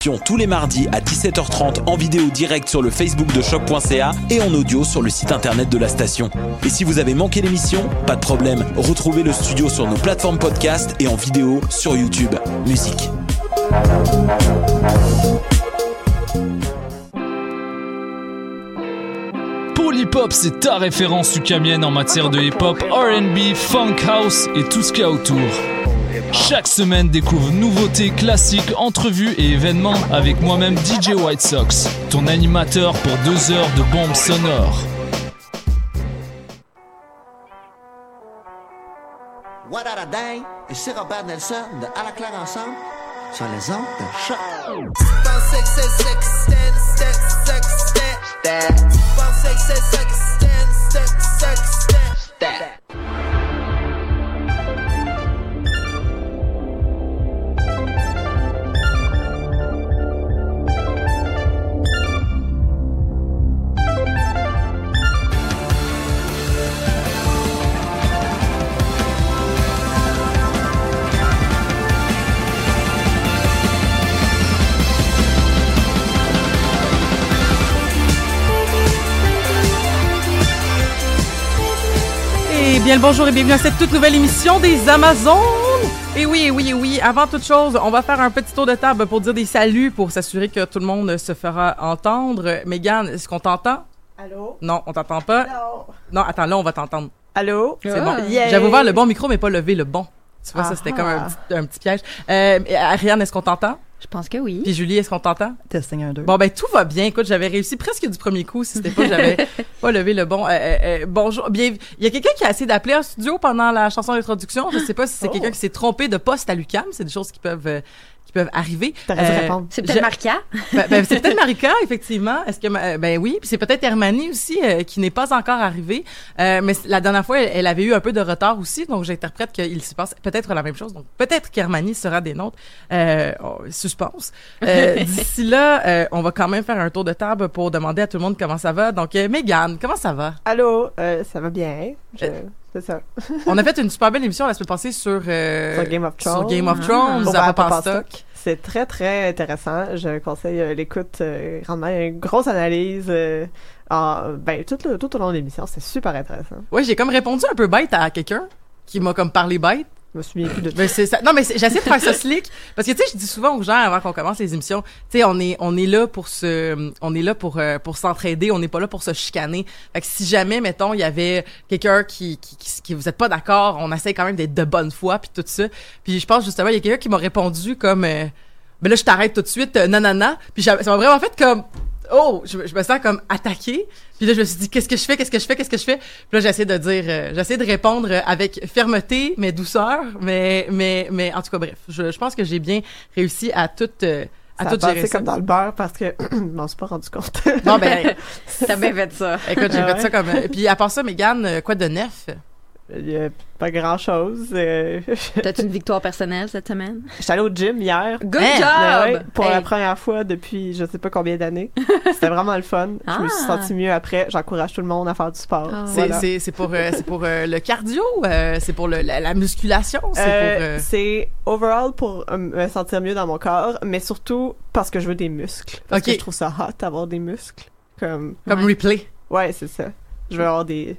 tous les mardis à 17h30 en vidéo direct sur le Facebook de choc.ca et en audio sur le site internet de la station. Et si vous avez manqué l'émission, pas de problème, retrouvez le studio sur nos plateformes podcast et en vidéo sur YouTube. Musique. Polypop, c'est ta référence ukamienne en matière de hip-hop, R&B, funk house et tout ce qu'il y a autour. Chaque semaine, découvre nouveautés, classiques, entrevues et événements avec moi-même DJ White Sox, ton animateur pour deux heures de bombes sonores. What a day? Ici Robert Nelson de À la claire ensemble sur les ondes de choc. Et bien le bonjour et bienvenue à cette toute nouvelle émission des Amazones. Et oui, et oui, et oui, avant toute chose, on va faire un petit tour de table pour dire des saluts pour s'assurer que tout le monde se fera entendre. Megan, est-ce qu'on t'entend? Allô? Non, on t'entend pas? Non. Non, attends, là, on va t'entendre. Allô? C'est bon. Yeah. J'avais ouvert le bon micro, mais pas levé le bon. Tu vois, ça, c'était comme un Ah. petit, un petit piège. Euh, Ariane, est-ce qu'on t'entend? Je pense que oui. Puis Julie, est-ce qu'on t'entend? Testing un, deux. Bon, ben, tout va bien. Écoute, j'avais réussi presque du premier coup si c'était pas j'avais pas levé le bon. Euh, euh, euh, bonjour. Bien, il y a quelqu'un qui a essayé d'appeler un studio pendant la chanson d'introduction. Je sais pas si c'est Oh. quelqu'un qui s'est trompé de poste à l'UCAM. C'est des choses qui peuvent, euh, qui peuvent arriver. Euh. C'est peut-être Marca. ben, ben, c'est peut-être Marika, effectivement. Est-ce que euh, ben oui, puis c'est peut-être Hermanie aussi euh, qui n'est pas encore arrivée. Euh, mais la dernière fois, elle, elle avait eu un peu de retard aussi, donc j'interprète qu'il se passe peut-être la même chose. Donc peut-être qu'Hermanie sera des nôtres. Euh, oh, suspense. Euh, D'ici là, euh, on va quand même faire un tour de table pour demander à tout le monde comment ça va. Donc euh, Mégane, comment ça va? Allô? Euh, ça va bien? Je- Euh, C'est ça. On a fait une super belle émission la semaine passée sur euh, Sur Game of sur Thrones. Game of Ah. Thrones, à Papa Papa Stock. Stock. C'est très, très intéressant. Je conseille euh, l'écoute euh, grandement. A Une grosse analyse. euh, en- ben, tout, le- tout au long de l'émission. C'est super intéressant. Ouais, j'ai comme répondu un peu bête à quelqu'un qui m'a comme parlé bête. Je me de Mais ça. Non, mais j'essaie de faire ça slick parce que tu sais, je dis souvent aux gens avant qu'on commence les émissions, tu sais, on est on est là pour se on est là pour euh, pour s'entraider, on n'est pas là pour se chicaner. Fait que si jamais mettons il y avait quelqu'un qui qui, qui qui vous êtes pas d'accord, on essaie quand même d'être de bonne foi puis tout ça. Puis je pense justement il y a quelqu'un qui m'a répondu comme euh, ben là je t'arrête tout de suite euh, nanana. Puis ça m'a vraiment fait comme Oh, je, me- je me sens comme attaquée. Puis là, je me suis dit, qu'est-ce que je fais, qu'est-ce que je fais, qu'est-ce que je fais? Puis là, j'essaie de dire, euh, j'essaie de répondre euh, avec fermeté, mais douceur, mais, mais, mais en tout cas, bref, je, je pense que j'ai bien réussi à tout, euh, à Ça a tout gérer passé ça. comme dans le beurre parce que je m'en suis pas rendu compte. Bon, ben, T'as bien fait ça. écoute, j'ai Ah fait ouais? ça comme. euh, puis à part ça, Mégane, euh, quoi de neuf? Il y a pas grand chose. T'as-tu une victoire personnelle cette semaine? J'étais allée au gym hier. Good job! ouais, pour Hey. la première fois depuis je sais pas combien d'années. C'était vraiment le fun. Je me suis Ah. sentie mieux après. J'encourage tout le monde à faire du sport. C'est, Voilà. pour, euh, euh, le cardio, euh, c'est pour le, la, la musculation, c'est Euh, euh, overall pour euh, me sentir mieux dans mon corps, mais surtout parce que je veux des muscles. Parce que je trouve ça hot d'avoir des muscles. Comme comme Ouais. replay. ouais, c'est ça. Je veux avoir des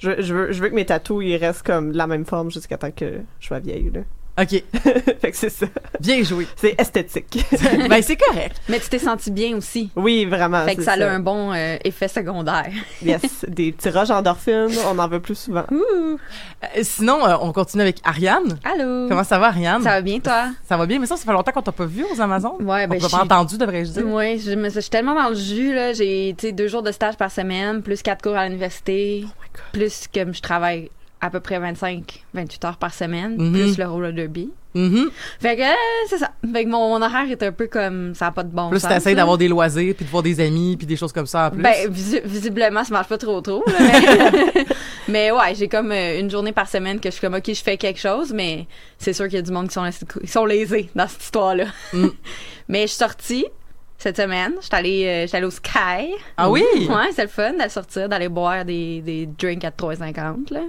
je, je veux je veux que mes tatous ils restent comme de la même forme jusqu'à temps que je sois vieille là. OK. fait que c'est ça. Bien joué. C'est esthétique. ben, c'est correct. Mais tu t'es senti bien aussi. oui, vraiment. fait que ça a un bon euh, effet secondaire. Yes, des tirages endorphines, on en veut plus souvent. Ouh! Euh, sinon, euh, on continue avec Ariane. Allô? Comment ça va, Ariane? Ça va bien, toi? Ça va bien, mais ça, ça fait longtemps qu'on t'a pas vu aux Amazones. Ouais, ben, on t'a je pas suis- entendu, devrais-je dire. Ouais, je, me, je suis tellement dans le jus, là. J'ai, tu sais, deux jours de stage par semaine, plus quatre cours à l'université, plus que je travaille à peu près 25, 28 heures par semaine, Mhm. plus le roller derby. Mhm. Fait que, euh, c'est ça. Fait que mon, mon horaire est un peu comme, ça n'a pas de bon Plus sens. t'essayes là. d'avoir des loisirs, puis de voir des amis, puis des choses comme ça en plus. Ben, visi- visiblement, ça marche pas trop trop. là, mais... mais ouais, j'ai comme euh, une journée par semaine que je suis comme, OK, je fais quelque chose, mais c'est sûr qu'il y a du monde qui sont, qui sont lésés dans cette histoire-là. Mm. mais je suis sortie cette semaine. Je suis allée, euh, j'étais allée au Sky. ah oui? Ouais, c'est le fun d'aller sortir, d'aller boire des, des drinks à 3,50, là.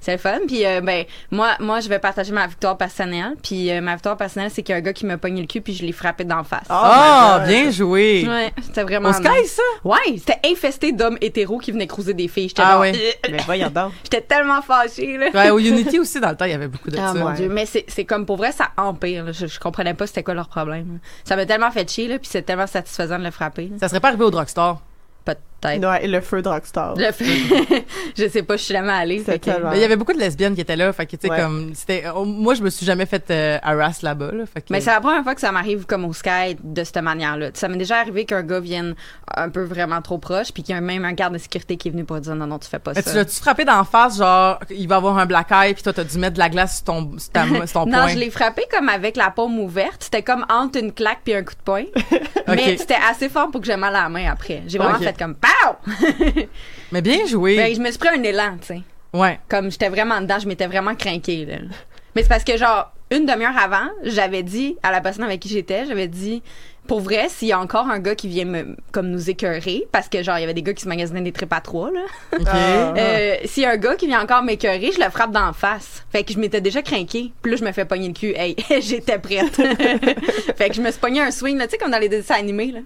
C'est le fun. Puis, euh, ben, moi, moi, je vais partager ma victoire personnelle. Puis, euh, ma victoire personnelle, c'est qu'il y a un gars qui m'a pogné le cul, puis je l'ai frappé d'en face. Ah, bien joué. Ouais, c'était vraiment. Au Sky, ça? Ouais, c'était infesté d'hommes hétéros qui venaient cruiser des filles. J'étais Ah genre, ouais. euh, Mais voyons donc. J'étais tellement fâchée, là. Ouais, au Unity aussi, dans le temps, il y avait beaucoup de Ah ça. mon ouais. dieu, mais c'est c'est comme pour vrai ça empire. là. Je, je comprenais pas c'était quoi leur problème. Ça m'a tellement fait chier là, puis c'est tellement satisfaisant de le frapper. là. Ça serait pas arrivé au drugstore? Peut-être. Ouais, le feu de Rockstar. Je, le fais- je sais pas, je suis jamais allée. Fait que- il y avait beaucoup de lesbiennes qui étaient là, fait que tu sais Ouais. comme c'était oh, moi je me suis jamais fait euh, harass là-bas là, fait que Mais c'est la première fois que ça m'arrive comme au Sky de cette manière-là. Ça m'est déjà arrivé qu'un gars vienne un peu vraiment trop proche, puis qu'il y a même un garde de sécurité qui est venu pour dire non, non, tu fais pas Mais tu ça. l'as-tu frappé d'en face genre il va avoir un black eye puis toi t'as dû mettre de la glace sur ton sur, ta- sur ton non, poing? je l'ai frappé comme avec la paume ouverte. C'était comme entre une claque puis un coup de poing. Mais c'était assez fort pour que j'ai mal à la main après. J'ai vraiment fait comme Mais bien joué. Ben, je me suis pris un élan, tu sais. Ouais. Comme j'étais vraiment dedans, je m'étais vraiment craquée, là. Mais c'est parce que, genre, une demi-heure avant, j'avais dit à la personne avec qui j'étais, j'avais dit, pour vrai, s'il y a encore un gars qui vient me, comme nous écœurer, parce que, genre, il y avait des gars qui se magasinaient des tripes à trois, là. OK. Ah. Euh, s'il y a un gars qui vient encore m'écœurer, je le frappe d'en face. Fait que je m'étais déjà craquée. Puis là, je me fais pogner le cul. Hey, j'étais prête. fait que je me suis pogné un swing, là, tu sais, comme dans les dessins animés, là.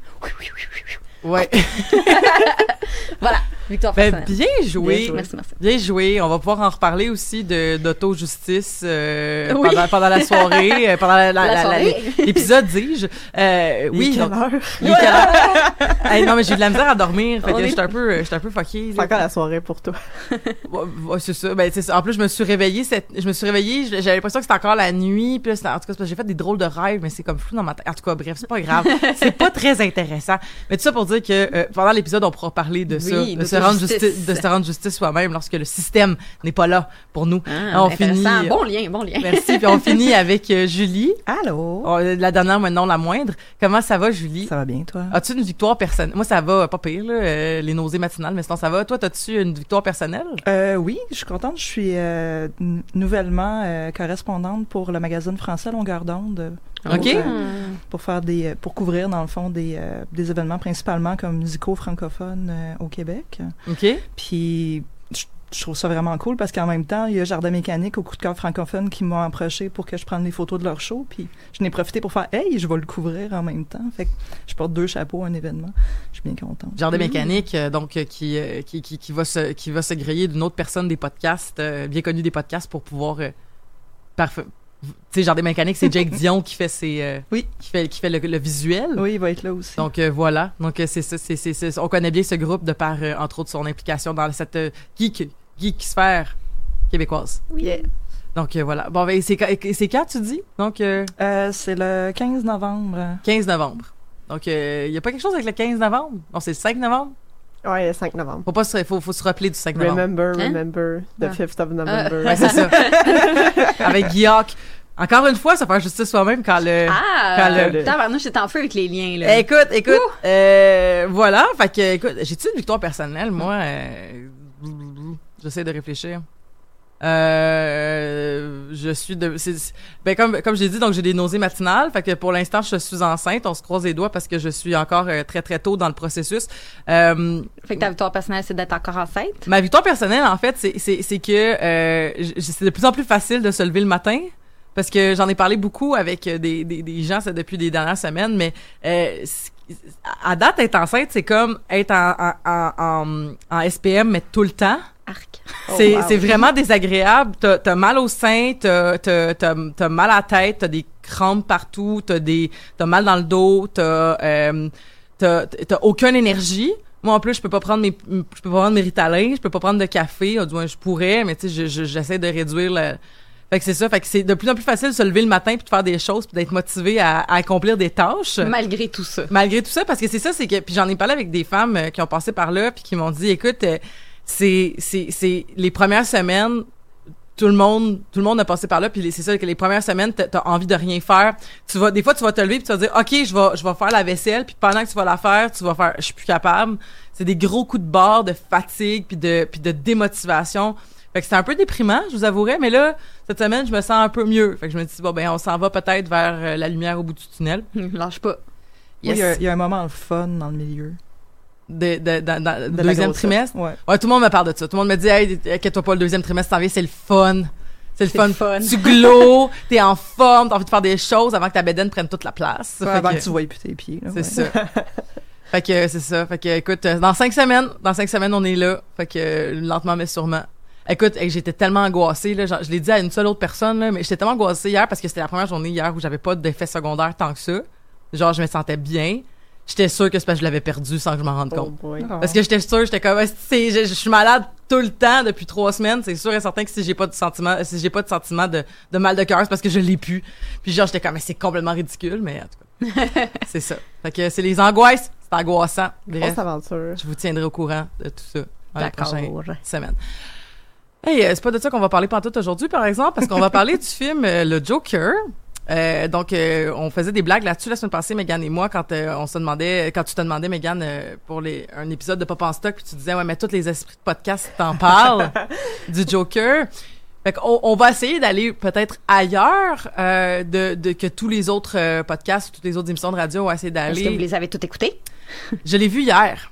Ouais. Voilà. Victoire ben, bien joué. Bien joué. Merci, merci. Bien joué. On va pouvoir en reparler aussi de d'auto-justice euh, Oui. pendant, pendant la soirée, euh, pendant la- la- La la- soirée. l'épisode, dis-je. Euh, Il est oui. quelle donc- heure? il est quelle heure? Hey, non, mais j'ai eu de la misère à dormir. Fait que est- j'étais un peu, j'étais un peu fucké. C'est encore la soirée pour toi. Ouais, ouais, c'est ça. Ben, c'est ça. En plus, je me suis réveillée. Cette... Je me suis réveillée. J'avais l'impression que c'était encore la nuit. Puis là, c'était- en tout cas, j'ai fait des drôles de rêves, mais c'est comme flou dans ma tête. En tout cas, bref, c'est pas grave. c'est pas très intéressant. Mais tout ça pour dire que euh, pendant l'épisode, on pourra parler de ça, de se rendre d'autojustice. justice, de se rendre justice soi-même lorsque le système n'est pas là pour nous. Ah, on finit. intéressant. Bon lien, bon lien. Merci. Puis on finit avec euh, Julie. Allô? Oh, la dernière, mais non la moindre. Comment ça va, Julie? Ça va bien, toi? As-tu une victoire personnelle? Moi, ça va euh, pas pire, là, euh, les nausées matinales, mais sinon, ça va. Toi, as-tu une victoire personnelle? Euh, oui, je suis contente. Je suis euh, nouvellement euh, correspondante pour le magazine français Longueur d'onde. Pour, OK. euh, pour faire des, euh, pour couvrir dans le fond des, euh, des événements principalement comme musicaux francophones euh, au Québec. OK? Puis je, je trouve ça vraiment cool parce qu'en même temps, il y a Jardin Mécanique au coup de cœur francophone qui m'ont approché pour que je prenne les photos de leur show. Puis je n'ai profité pour faire Hey, je vais le couvrir en même temps. Fait que je porte deux chapeaux à un événement. Je suis bien contente. Jardin mécanique, euh, donc qui, qui, qui, qui va se qui va se griller d'une autre personne des podcasts, euh, bien connue des podcasts pour pouvoir euh, parfait. Tu sais, Jardin mécanique, c'est Jake Dion qui fait ses euh, Oui. qui fait qui fait le, le visuel. Oui, il va être là aussi. Donc euh, voilà, donc euh, c'est ça, c'est c'est c'est- on connaît bien ce groupe de par euh, entre autres son implication dans cette euh, geek geek sphère québécoise. Yeah. Donc euh, voilà. Bon ben c'est quand- c'est quand tu dis? Donc euh, Euh, c'est le 15 novembre. 15 novembre. Donc il y a pas quelque chose avec le 15 novembre? Non, c'est le 5 novembre? Ouais, le 5 novembre. Faut pas se faut, faut se rappeler du 5 novembre. Remember, Hein? remember, the Ah. 5th of November. Ouais, c'est ça. Avec Guillaume. Encore une fois, ça fait justice soi-même quand le. Ah, Quand euh, le- tabarnouche, j'étais en feu avec les liens, là. Écoute, écoute, euh, voilà. Fait que, écoute, j'ai-tu une victoire personnelle, moi? Euh, J'essaie de réfléchir. Euh, je suis de, c'est- c'est- ben comme comme j'ai dit, donc j'ai des nausées matinales. Fait que pour l'instant, je suis enceinte. On se croise les doigts parce que je suis encore euh, très très tôt dans le processus. Euh, Fait que ta victoire personnelle, c'est d'être encore enceinte? Ma victoire personnelle, en fait, c'est c'est c'est que euh, c'est de plus en plus facile de se lever le matin. Parce que j'en ai parlé beaucoup avec des, des, des gens ça, depuis les dernières semaines, mais euh, c- à date, être enceinte, c'est comme être en, en, en, en, en SPM, mais tout le temps. Arc. c'est wow. c'est vraiment désagréable. T'as as mal au sein, t'as t'as- t'as- t'as mal à la tête, t'as des crampes partout, t'as des t'as mal dans le dos, t'as euh, t'as t'as aucune énergie. Moi en plus, je peux pas prendre mes je peux pas prendre mes Ritalin, je peux pas prendre de café. Du moins, je pourrais, mais tu sais, je- je- j'essaie de réduire le. Fait que c'est ça. Fait que c'est de plus en plus facile de se lever le matin puis de faire des choses puis d'être motivé à, à accomplir des tâches Malgré tout ça. malgré tout ça parce que c'est ça c'est que puis j'en ai parlé avec des femmes euh, qui ont passé par là puis qui m'ont dit écoute euh, c'est c'est c'est les premières semaines tout le monde tout le monde a passé par là puis c'est ça que les premières semaines t'as t'as envie de rien faire. Tu vas des fois tu vas te lever puis tu vas dire ok je vais je vais faire la vaisselle puis pendant que tu vas la faire tu vas faire je suis plus capable. C'est des gros coups de barre de fatigue puis de puis de démotivation. Fait que c'est un peu déprimant je vous avouerai mais là cette semaine je me sens un peu mieux. Fait que je me dis bon ben on s'en va peut-être vers euh, la lumière au bout du tunnel. Lâche pas. Oui, il y, a- il y a un moment le fun dans le milieu. De, deuxième trimestre. Ouais. Ouais, tout le monde me parle de ça. Tout le monde me dit, hey, inquiète-toi pas, le deuxième trimestre s'en vient, c'est le fun. C'est le fun. fun. Tu glows, t'es en forme, t'as envie de faire des choses avant que ta bédaine prenne toute la place. Ouais, Fait avant que- que tu voyes plus tes pieds. c'est ouais. ça. fait que c'est ça. Fait que écoute, euh, dans cinq semaines, dans cinq semaines, on est là. Fait que lentement mais sûrement. Écoute, j'étais tellement angoissée là, je l'ai dit à une seule autre personne là, mais j'étais tellement angoissée hier parce que c'était la première journée hier où j'avais pas d'effet secondaire tant que ça. Genre je me sentais bien. J'étais sûre que c'est parce que je l'avais perdu sans que je m'en rende Oh compte. boy. Parce que j'étais sûre, j'étais comme, c'est, je, je suis malade tout le temps depuis trois semaines. C'est sûr et certain que si j'ai pas de sentiment, si j'ai pas de sentiment de, de mal de cœur, c'est parce que je l'ai plus. Puis genre, j'étais comme, mais c'est complètement ridicule, mais en tout cas, c'est ça. Fait que c'est les angoisses, c'est angoissant. Bref, aventure. je vous tiendrai au courant de tout ça dans les D'accord. prochaines semaines. Hey, euh, c'est pas de ça qu'on va parler pantoute aujourd'hui, par exemple, parce qu'on va parler du film euh, Le Joker. Euh, donc, euh, on faisait des blagues là-dessus la semaine passée, Megan et moi, quand euh, on se demandait, quand tu te demandais, Megan, euh, pour les, un épisode de Pop en stock, puis tu disais, ouais, mais tous les esprits de podcast t'en parlent du Joker. Fait qu'on on va essayer d'aller peut-être ailleurs euh, de, de que tous les autres euh, podcasts, toutes les autres émissions de radio ont essayé Est-ce que vous d'aller. les avez toutes écoutées? Je l'ai vu hier.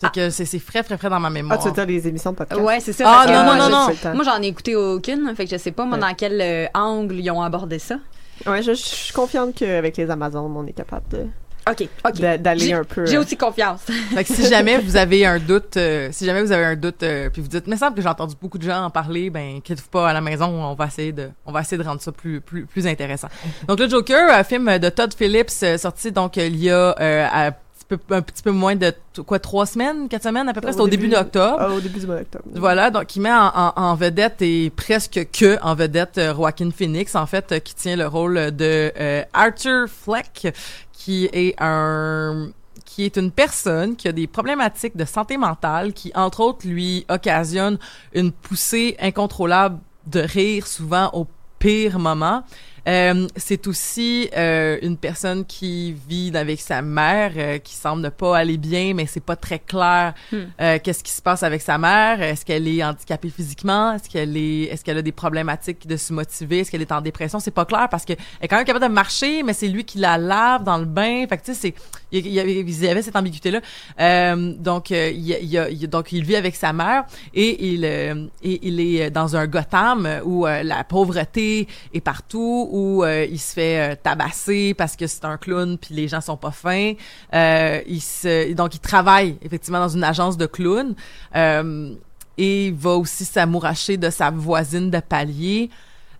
Fait que c'est c'est frais, frais, frais dans ma Ah, mémoire. tu veux dire les émissions de podcast? Ouais, c'est ça. Ah, non, moi, non, je- non, temps. Moi, j'en ai écouté aucune, fait que je sais pas moi, Ouais. dans quel euh, angle ils ont abordé ça. Ouais, je, je suis confiante qu'avec les Amazones, on est capable de- OK, OK. d'a- d'aller J'ai- un peu. J'ai euh, aussi confiance. Fait que si jamais vous avez un doute, euh, si jamais vous avez un doute, euh, puis vous dites, mais ça semble que j'ai entendu beaucoup de gens en parler, ben, inquiétez-vous pas à la maison, on va essayer de, on va essayer de rendre ça plus, plus, plus intéressant. Donc le Joker, un film de Todd Phillips, sorti donc il y a euh, peu, un petit peu moins de quoi, trois semaines, quatre semaines à peu près, c'était au début d'octobre. Ah, au début du mois d'octobre. Voilà, donc il met en, en- en vedette et presque que en vedette euh, Joaquin Phoenix, en fait, euh, qui tient le rôle de euh, Arthur Fleck, qui est un qui est une personne qui a des problématiques de santé mentale, qui entre autres lui occasionne une poussée incontrôlable de rire souvent au pire moment. Euh, c'est aussi euh, une personne qui vit avec sa mère, euh, qui semble ne pas aller bien, mais c'est pas très clair euh, qu'est-ce qui se passe avec sa mère. Est-ce qu'elle est handicapée physiquement? Est-ce qu'elle est, est-ce qu'elle a des problématiques de se motiver? Est-ce qu'elle est en dépression? C'est pas clair parce que elle est quand même capable de marcher, mais c'est lui qui la lave dans le bain. Fait que tu sais, c'est il y, avait, il y avait cette ambiguïté là. Euh, donc euh, il, il donc il vit avec sa mère et il euh, il est dans un Gotham où euh, la pauvreté est partout, où euh, il se fait euh, tabasser parce que c'est un clown puis les gens sont pas fins. Euh, il se donc il travaille effectivement dans une agence de clowns. Euh, et il va aussi s'amouracher de sa voisine de palier.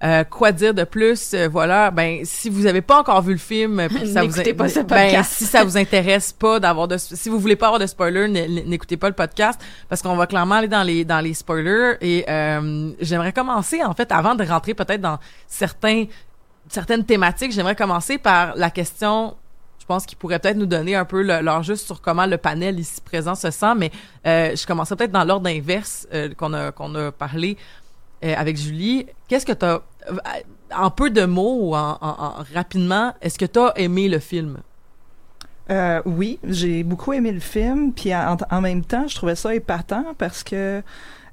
Euh, quoi dire de plus Euh, Voilà, ben si vous avez pas encore vu le film, puis ça vous N'écoutez pas ce ben podcast. si ça vous intéresse pas d'avoir de si vous voulez pas avoir de spoilers, n'écoutez pas le podcast parce qu'on va clairement aller dans les dans les spoilers et euh, j'aimerais commencer en fait avant de rentrer peut-être dans certains certaines thématiques, j'aimerais commencer par la question je pense qu'ils pourraient peut-être nous donner un peu le- leur juste sur comment le panel ici présent se sent, mais euh, je commencerai peut-être dans l'ordre inverse euh, qu'on a qu'on a parlé euh, avec Julie. Qu'est-ce que tu as en peu de mots ou en, en- en- rapidement, est-ce que tu as aimé le film? Euh, oui, j'ai beaucoup aimé le film, puis en, en même temps, je trouvais ça épatant parce que,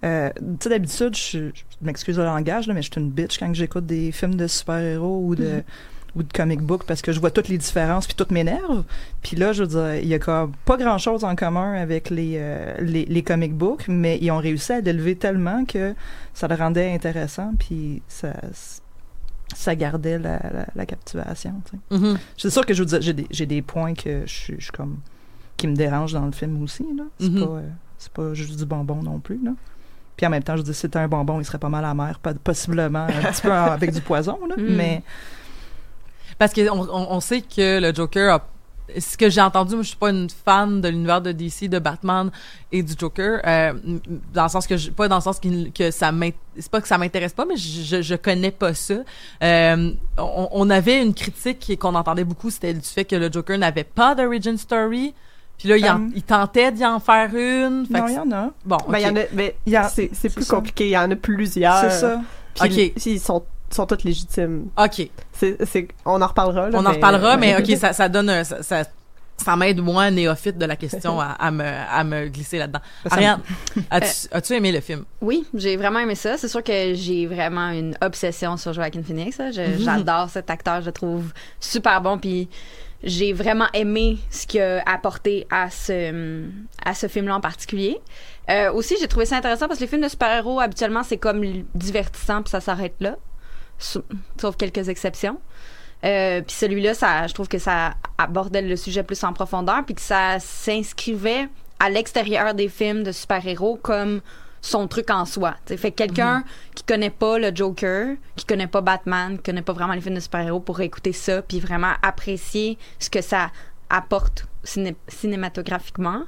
euh, tu sais, d'habitude, je, je m'excuse le langage, là, mais je suis une bitch quand j'écoute des films de super-héros ou de ou de comic book parce que je vois toutes les différences puis tout m'énerve. Puis là, je veux dire, il y a comme pas grand-chose en commun avec les, euh, les, les comic books, mais ils ont réussi à l'élever tellement que ça le rendait intéressant puis ça ça gardait la, la, la captivation, tu sais. Mhm. C'est sûr que je veux dire, j'ai des, des points que je suis je comme qui me dérangent dans le film aussi là. C'est Mhm. pas euh, pas juste du bonbon non plus là. Puis en même temps, je dis si c'était un bonbon, il serait pas mal amer, possiblement un petit peu avec du poison là, Mm. mais Parce qu'on on, on sait que le Joker a ce que j'ai entendu, moi, je suis pas une fan de l'univers de DC, de Batman et du Joker, euh, dans le sens que je, pas dans le sens qu'il- que ça c'est pas que ça m'intéresse pas, mais je, je, connais pas ça. Euh, on, on avait une critique qu'on entendait beaucoup, c'était du fait que le Joker n'avait pas d'origin story. Puis là, il, en- Um, il tentait d'y en faire une. Fait non, il y en a. bon, Ben, il y en a, mais Il y a- c'est c'est plus ça. compliqué. Il y en a plusieurs. C'est ça. Puis, Ok. puis ils sont, sont tous légitimes. ok. C'est, c'est, on en reparlera. Là, On en reparlera, mais ok, ça, ça donne, un- ça, ça, ça m'aide moi, néophyte de la question, à, à me, à me glisser là-dedans. Ariane, as-tu, as-tu aimé le film? Oui, j'ai vraiment aimé ça. C'est sûr que j'ai vraiment une obsession sur Joaquin Phoenix. Je- J'adore cet acteur, je le trouve super bon. Puis j'ai vraiment aimé ce qu'il a apporté à ce à ce film-là en particulier. Euh, aussi, j'ai trouvé ça intéressant parce que les films de super-héros habituellement c'est comme divertissant puis ça s'arrête là, sauf quelques exceptions. Euh, puis celui-là, ça, je trouve que ça abordait le sujet plus en profondeur, puis que ça s'inscrivait à l'extérieur des films de super-héros comme son truc en soi. T'sais. Fait que quelqu'un qui connaît pas le Joker, qui connaît pas Batman, qui connaît pas vraiment les films de super-héros, pour écouter ça, puis vraiment apprécier ce que ça apporte ciné- cinématographiquement.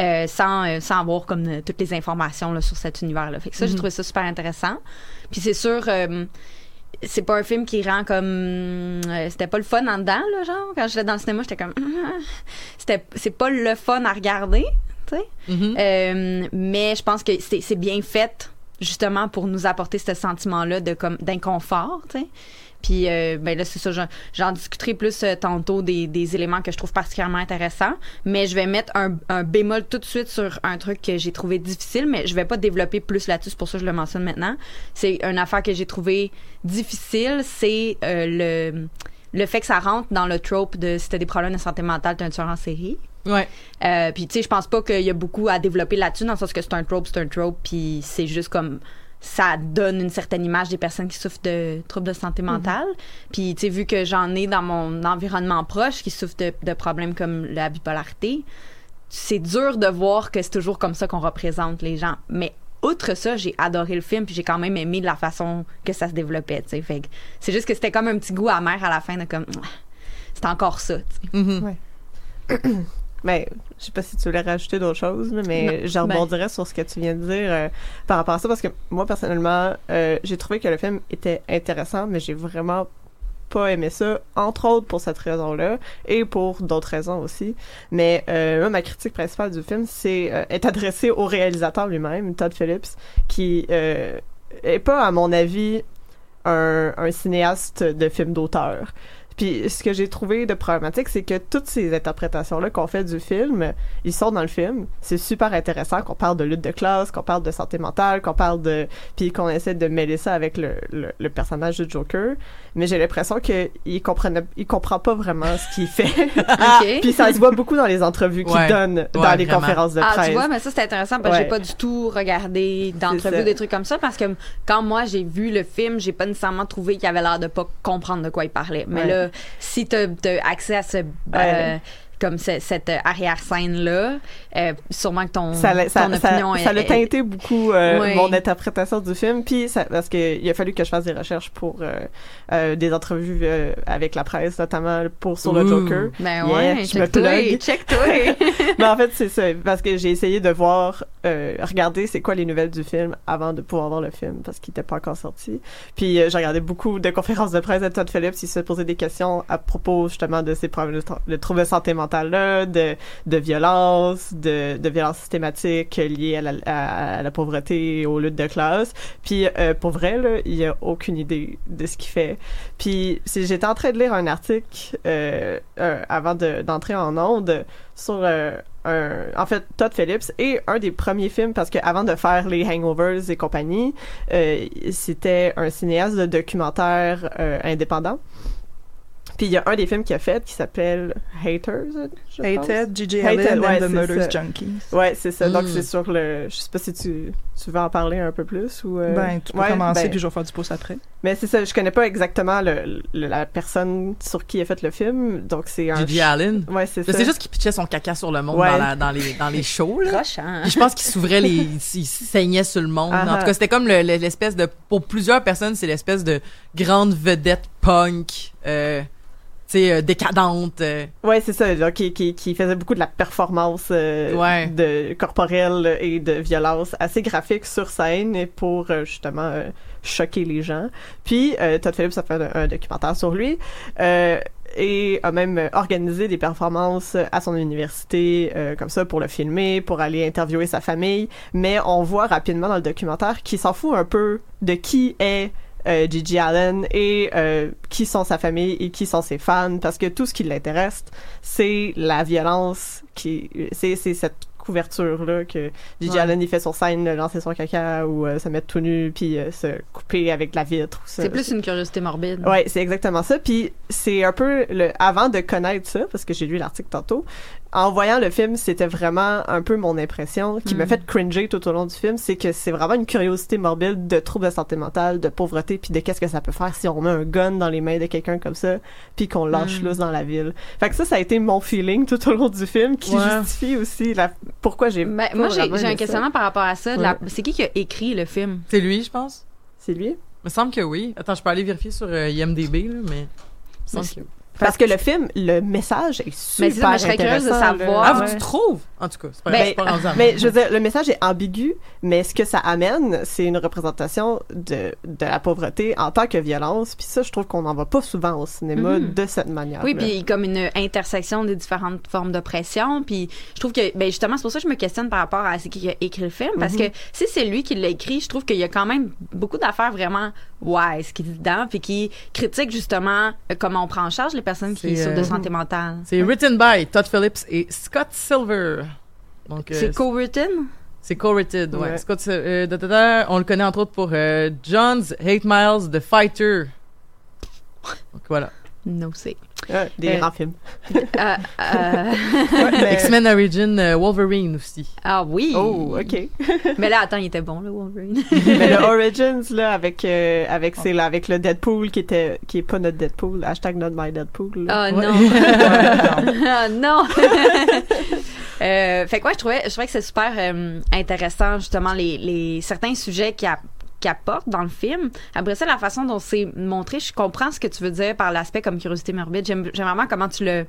euh, sans, euh, sans avoir comme euh, toutes les informations là, sur cet univers-là. Fait que ça, j'ai trouvé ça super intéressant. Puis c'est sûr, c'est pas un film qui rend comme euh, c'était pas le fun en dedans là genre. Quand j'étais dans le cinéma j'étais comme c'était c'est pas le fun à regarder tu sais. Mhm. Euh, mais je pense que c'est c'est bien fait justement pour nous apporter ce sentiment là de comme d'inconfort tu sais puis euh, ben là c'est ça j'en- discuterai plus euh, tantôt des, des éléments que je trouve particulièrement intéressants. Mais je vais mettre un, un bémol tout de suite sur un truc que j'ai trouvé difficile mais je vais pas développer plus là-dessus c'est pour ça que je le mentionne maintenant. C'est une affaire que j'ai trouvé difficile c'est euh, le le fait que ça rentre dans le trope de si t'as des problèmes de santé mentale t'es un tueur en série. Ouais. euh, puis tu sais, je pense pas qu'il y a beaucoup à développer là-dessus, dans le sens que c'est un trope, c'est un trope, puis c'est juste comme ça donne une certaine image des personnes qui souffrent de troubles de santé mentale. Puis tu sais, vu que j'en ai dans mon environnement proche qui souffrent de, de problèmes comme la bipolarité, c'est dur de voir que c'est toujours comme ça qu'on représente les gens. Mais outre ça, j'ai adoré le film, puis j'ai quand même aimé la façon que ça se développait, tu sais. Fait que c'est juste que c'était comme un petit goût amer à la fin de comme c'est encore ça, tu sais. Mhm. Mais je sais pas si tu voulais rajouter d'autres choses, mais je rebondirais sur ce que tu viens de dire euh, par rapport à ça parce que moi personnellement, euh, j'ai trouvé que le film était intéressant, mais j'ai vraiment pas aimé ça, entre autres pour cette raison-là et pour d'autres raisons aussi. Mais euh, moi, ma critique principale du film, c'est euh, est adressée au réalisateur lui-même, Todd Phillips, qui euh, est pas, à mon avis, un, un cinéaste de film d'auteur. Puis ce que j'ai trouvé de problématique, c'est que toutes ces interprétations-là qu'on fait du film, ils sont dans le film. C'est super intéressant qu'on parle de lutte de classe, qu'on parle de santé mentale, qu'on parle de... Puis qu'on essaie de mêler ça avec le, le, le personnage du Joker. Mais j'ai l'impression qu'il comprenait, il comprend pas vraiment ce qu'il fait. OK. Puis ça se voit beaucoup dans les entrevues qu'il Ouais. donne dans Ouais, les vraiment. conférences de Ah, presse. tu vois, mais ça, c'est intéressant parce que Ouais. j'ai pas du tout regardé d'entrevues, des trucs comme ça, parce que quand moi, j'ai vu le film, j'ai pas nécessairement trouvé qu'il avait l'air de pas comprendre de quoi il parlait. Mais Ouais. là, si t'as as accès à ce... euh, comme ce- cette euh, arrière-scène-là, euh, sûrement que ton, ça ça, ton ça- opinion ça l'a teinté beaucoup euh, mon interprétation du film. Puis parce que il a fallu que je fasse des recherches pour euh, des entrevues avec la presse notamment pour sur le Ouh. Joker. Ben Yeah, ouais, je me plug. check-toi. mais en fait c'est ça parce que j'ai essayé de voir regarder c'est quoi les nouvelles du film avant de pouvoir voir le film parce qu'il était pas encore sorti. Puis j'ai regardé beaucoup de conférences de presse de Todd Phillips. Il se posait des questions à propos justement de ces problèmes de, de troubles de santé mentale de de violence de de violence systématique liée à la, pauvreté et aux luttes de classe puis euh, pour vrai là il y a aucune idée de ce qu'il fait puis j'étais en train de lire un article euh, avant de- d'entrer en onde sur euh, un, en fait Todd Phillips et un des premiers films parce que avant de faire les Hangovers et compagnie, c'était un cinéaste de documentaire indépendant. Puis il y a un des films qu'il a fait qui s'appelle Haters. je. Hated, Gigi Hated, Allen ouais, and the c'est Murders ça. Junkies. Ouais, c'est ça. Donc Mm. c'est sur le. Je sais pas si tu tu veux en parler un peu plus ou. euh, Ben, tu peux ouais, commencer, ben, puis je vais faire du pouce après. Mais c'est ça. Je connais pas exactement le, le- la personne sur qui a fait le film. Donc c'est un. Gigi Allen. Ouais, c'est ça. C'est juste qu'il pitchait son caca sur le monde Ouais. dans, la- dans les, dans les shows. Là. Hein? Puis je pense qu'il s'ouvrait les. Il, saignait sur le monde. En tout cas, c'était comme le- le- l'espèce de. Pour plusieurs personnes, c'est l'espèce de grande vedette punk. Euh, tu sais, euh, décadente. euh. Ouais, c'est ça, genre, qui, qui, qui faisait beaucoup de la performance euh, Ouais. de corporelle et de violence assez graphique sur scène et pour euh, justement euh, choquer les gens. Puis euh, Todd Phillips a fait un, documentaire sur lui euh, et a même organisé des performances à son université euh, comme ça pour le filmer, pour aller interviewer sa famille. Mais on voit rapidement dans le documentaire qu'il s'en fout un peu de qui est euh, Gigi Allen et qui sont sa famille et qui sont ses fans parce que tout ce qui l'intéresse c'est la violence qui c'est cette couverture là que Gigi Ouais. Allen il fait sur scène lancer son caca ou euh, se mettre tout nu puis euh, se couper avec la vitre. ou ça- C'est plus une curiosité morbide. Ouais, c'est exactement ça. Puis c'est un peu le avant de connaître ça, parce que j'ai lu l'article tantôt. En voyant le film, c'était vraiment un peu mon impression qui m'a Mm. fait cringer tout au long du film, c'est que c'est vraiment une curiosité morbide de troubles de santé mentale, de pauvreté, puis de qu'est-ce que ça peut faire si on met un gun dans les mains de quelqu'un comme ça, puis qu'on lâche Mm. lousse dans la ville. Fait que ça, ça a été mon feeling tout au long du film, qui Ouais. justifie aussi la pourquoi j'ai. Ben, moi, j'ai un ça. questionnement par rapport à ça. Ouais. C'est qui qui a écrit le film? C'est lui, je pense. C'est lui? Il me semble que oui. Attends, je peux aller vérifier sur euh, IMDb, là, mais. Mais Parce que le film, le message est super Mais c'est ça, mais je serais curieuse de intéressant, là. savoir. Ah, ouais. tu trouves? En tout cas, c'est pas, Ben, pas moi. Mais je veux dire, le message est ambigu, mais ce que ça amène, c'est une représentation de, de la pauvreté en tant que violence. Puis ça, je trouve qu'on n'en va pas souvent au cinéma Mhm. de cette manière. Oui, puis comme une intersection des différentes formes d'oppression. Puis je trouve que, ben justement, c'est pour ça que je me questionne par rapport à ce qui a écrit le film. Parce que si c'est lui qui l'a écrit, je trouve qu'il y a quand même beaucoup d'affaires vraiment wise qui dit dedans, puis qui critique justement euh, comment on prend en charge les personnes qui C'est, souffrent de euh, santé mentale. C'est written by Todd Phillips et Scott Silver. Donc, euh, C'est co-written? C'est co-written, ouais. Ouais. Scott, euh, da, da, da, on le connaît entre autres pour euh, John's Hate Miles, The Fighter. Donc voilà. No, c'est. Euh, des Euh, grands films. Euh, euh, X-Men Origin euh, Wolverine aussi. ah oui! Oh, ok. Mais là, attends, il était bon, le Wolverine. Mais le Origins là, avec euh, avec c'est là avec le Deadpool qui était qui est pas notre Deadpool. Hashtag not my Deadpool. là. Ah Ouais. non! ah non! euh, fait que ouais, je trouvais, je trouvais que c'est super euh, intéressant, justement, les, les certains sujets qui a- qui apportent dans le film. Après ça, la façon dont c'est montré, je comprends ce que tu veux dire par l'aspect comme curiosité morbide. J'aime vraiment comment tu l'as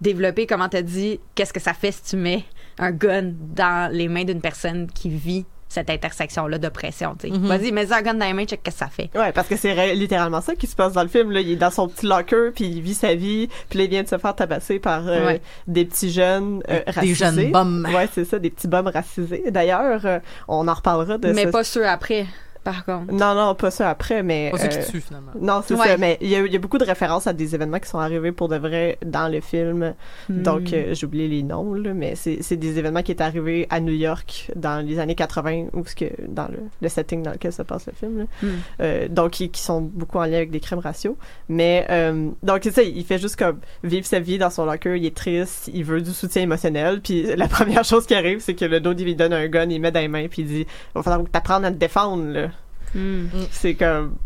développé, comment tu as dit qu'est-ce que ça fait si tu mets un gun dans les mains d'une personne qui vit cette intersection-là d'oppression. tu sais. Mhm. Vas-y, mets un gun dans les mains, check qu'est-ce que ça fait. Ouais, parce que c'est littéralement ça qui se passe dans le film. Là. Il est dans son petit locker, puis il vit sa vie, puis là, il vient de se faire tabasser par euh, Ouais. des petits jeunes euh, Des racisés. jeunes bums. Ouais, c'est ça, des petits bums racisés. D'ailleurs, euh, on en reparlera de Mais ce- pas ceux après, par contre. Non, non, pas ça après, mais... Pas ceux euh, qui tuent finalement. Non, c'est Ouais. ça, mais il y, a, il y a beaucoup de références à des événements qui sont arrivés pour de vrai dans le film. Hmm. Donc, euh, j'ai oublié les noms, là, mais c'est des événements qui est arrivé à New York dans les années 80, ou ce que dans le, le setting dans lequel se passe le film. là. Hmm. Euh, donc, qui, qui sont beaucoup en lien avec des crimes raciaux. Mais, euh, donc, c'est ça, il fait juste comme vivre sa vie dans son locker, il est triste, il veut du soutien émotionnel, puis la première chose qui arrive, c'est que le dos, il lui donne un gun, il met dans les mains, puis il dit, va falloir que t'apprennes à te défendre, là. Hmm. C'est comme...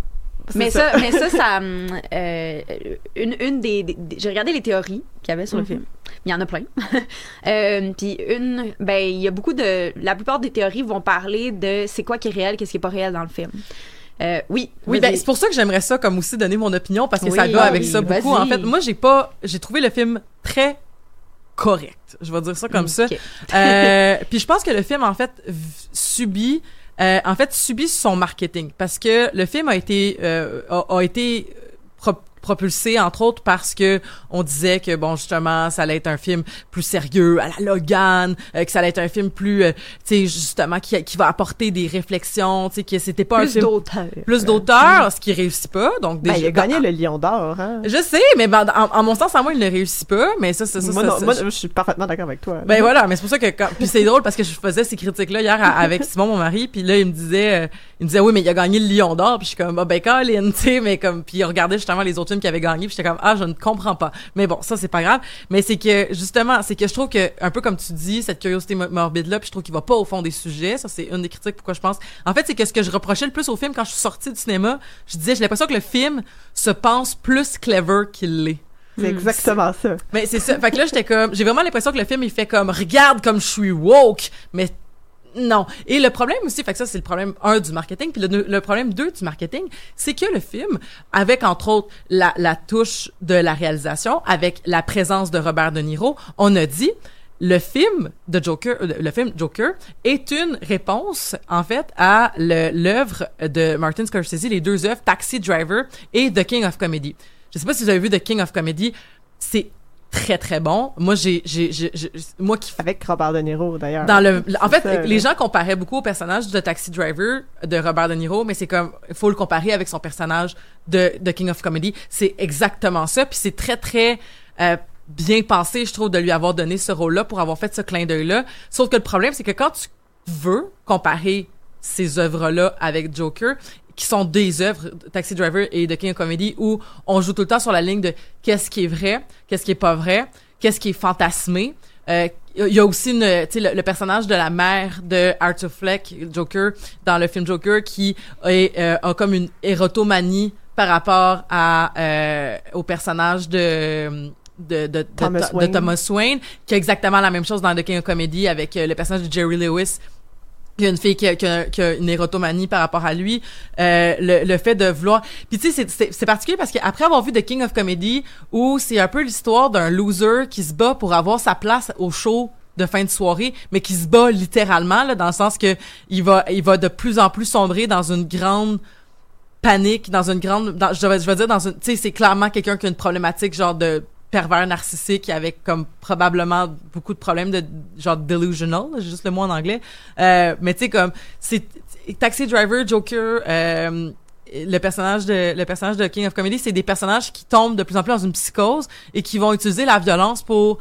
Mais ça, mais ça, ça, euh, une, une des, des- des- j'ai regardé les théories qu'il y avait sur le Mhm. film. Il y en a plein. euh, puis une, ben, il y a beaucoup de, la plupart des théories vont parler de c'est quoi qui est réel, qu'est-ce qui est pas réel dans le film. Euh, oui. Oui, ben, c'est pour ça que j'aimerais ça comme aussi donner mon opinion parce que Oui, ça va avec oui, ça beaucoup. En fait, moi j'ai pas, j'ai trouvé le film très correct. Je vais dire ça comme ça. Ok. Euh, puis je pense que le film en fait subit, euh, en fait subit son marketing parce que le film a été euh, a, a été pro- propulsé entre autres parce que on disait que bon justement ça allait être un film plus sérieux à la Logan euh, que ça allait être un film plus euh, tu sais justement qui, qui va apporter des réflexions tu sais que c'était pas un Plus film d'auteurs. plus d'auteur, ce qui réussit pas. Donc Ben, déjà, il a gagné le Lion d'or, hein? Je sais, mais ben, en, en mon sens, à moi, il ne réussit pas. Mais ça, c'est ça. moi, ça, non, ça, moi, je- suis parfaitement d'accord avec toi. ben voilà, mais c'est pour ça que quand... puis c'est drôle parce que je faisais ces critiques là hier à- avec Simon mon mari, puis là il me disait euh, il me disait oui mais il a gagné le Lion d'or, puis je suis comme ah ben Colin, tu sais mais comme puis il regardait justement les autres films qui avaient gagné, puis j'étais comme ah je ne comprends pas. Mais bon, ça c'est pas grave, mais c'est que justement, c'est que je trouve que un peu comme tu dis cette curiosité mo- morbide là, puis je trouve qu'il va pas au fond des sujets, ça c'est une des critiques pourquoi je pense. En fait, c'est que ce que je reprochais le plus au film quand je suis sortie du cinéma, je disais j'ai l'impression que le film se pense plus clever qu'il l'est. C'est exactement ça. Mais c'est ça. Fait que là, j'étais comme, j'ai vraiment l'impression que le film, il fait comme, regarde comme je suis woke, mais non. Et le problème aussi, fait que ça, c'est le problème un du marketing, puis le, le problème deux du marketing, c'est que le film, avec entre autres la, la touche de la réalisation, avec la présence de Robert De Niro, on a dit, le film de Joker, euh, le film Joker est une réponse en fait à l'œuvre de Martin Scorsese, les deux œuvres Taxi Driver et The King of Comedy. Je sais pas si vous avez vu The King of Comedy, c'est très très bon. Moi j'ai j'ai moi qui Avec Robert De Niro, d'ailleurs. dans le en fait ça, les gens comparaient beaucoup au personnage de Taxi Driver de Robert De Niro mais c'est comme il faut le comparer avec son personnage de de King of Comedy c'est exactement ça puis c'est très très euh, bien pensé, je trouve, de lui avoir donné ce rôle-là pour avoir fait ce clin d'œil-là. Sauf que le problème, c'est que quand tu veux comparer ces œuvres-là avec Joker, qui sont des œuvres, Taxi Driver et The King of Comedy, où on joue tout le temps sur la ligne de qu'est-ce qui est vrai, qu'est-ce qui est pas vrai, qu'est-ce qui est fantasmé. Euh, il y a aussi une, le, le personnage de la mère de Arthur Fleck, Joker, dans le film Joker, qui est, euh, a comme une érotomanie par rapport à euh, au personnage de de, de. Thomas Wayne, qui a exactement la même chose dans The King of Comedy avec euh, le personnage de Jerry Lewis. Il y a une fille qui a, qui a- qui a une érotomanie par rapport à lui. Euh, le, le fait de vouloir... Puis tu sais, c'est- particulier parce qu'après avoir vu The King of Comedy, où c'est un peu l'histoire d'un loser qui se bat pour avoir sa place au show de fin de soirée, mais qui se bat littéralement, là, dans le sens que il va, il va de plus en plus sombrer dans une grande panique, dans une grande, je, vais, je vais dire dans une, tu sais, c'est clairement quelqu'un qui a une problématique genre de pervers narcissique avec comme probablement beaucoup de problèmes de genre delusional, juste le mot en anglais. Euh, mais tu sais comme c'est Taxi Driver, Joker, euh, le personnage de le personnage de King of Comedy, c'est des personnages qui tombent de plus en plus dans une psychose et qui vont utiliser la violence pour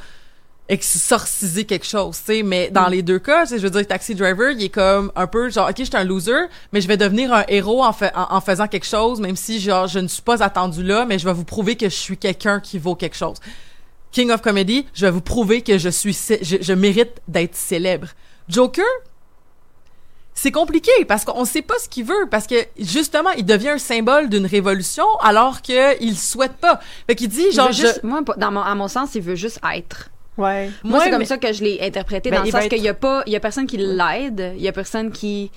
exorciser quelque chose, tu sais, mais dans les deux cas, je veux dire, Taxi Driver, il est comme un peu genre, ok, je suis un loser, mais je vais devenir un héros en, fa- en, en faisant quelque chose, même si genre je ne suis pas attendu là, mais je vais vous prouver que je suis quelqu'un qui vaut quelque chose. King of Comedy, je vais vous prouver que je suis, je, je mérite d'être célèbre. Joker, c'est compliqué parce qu'on sait pas ce qu'il veut parce que justement il devient un symbole d'une révolution alors que il souhaite pas. Fait qu'il dit Il genre je- juste- moi, dans mon, à mon sens, il veut juste être. Ouais. Moi, Ouais, c'est comme mais- ça que je l'ai interprété, Ben, dans le sens qu'il y a pas, il y a personne qui l'aide, il y a personne qui,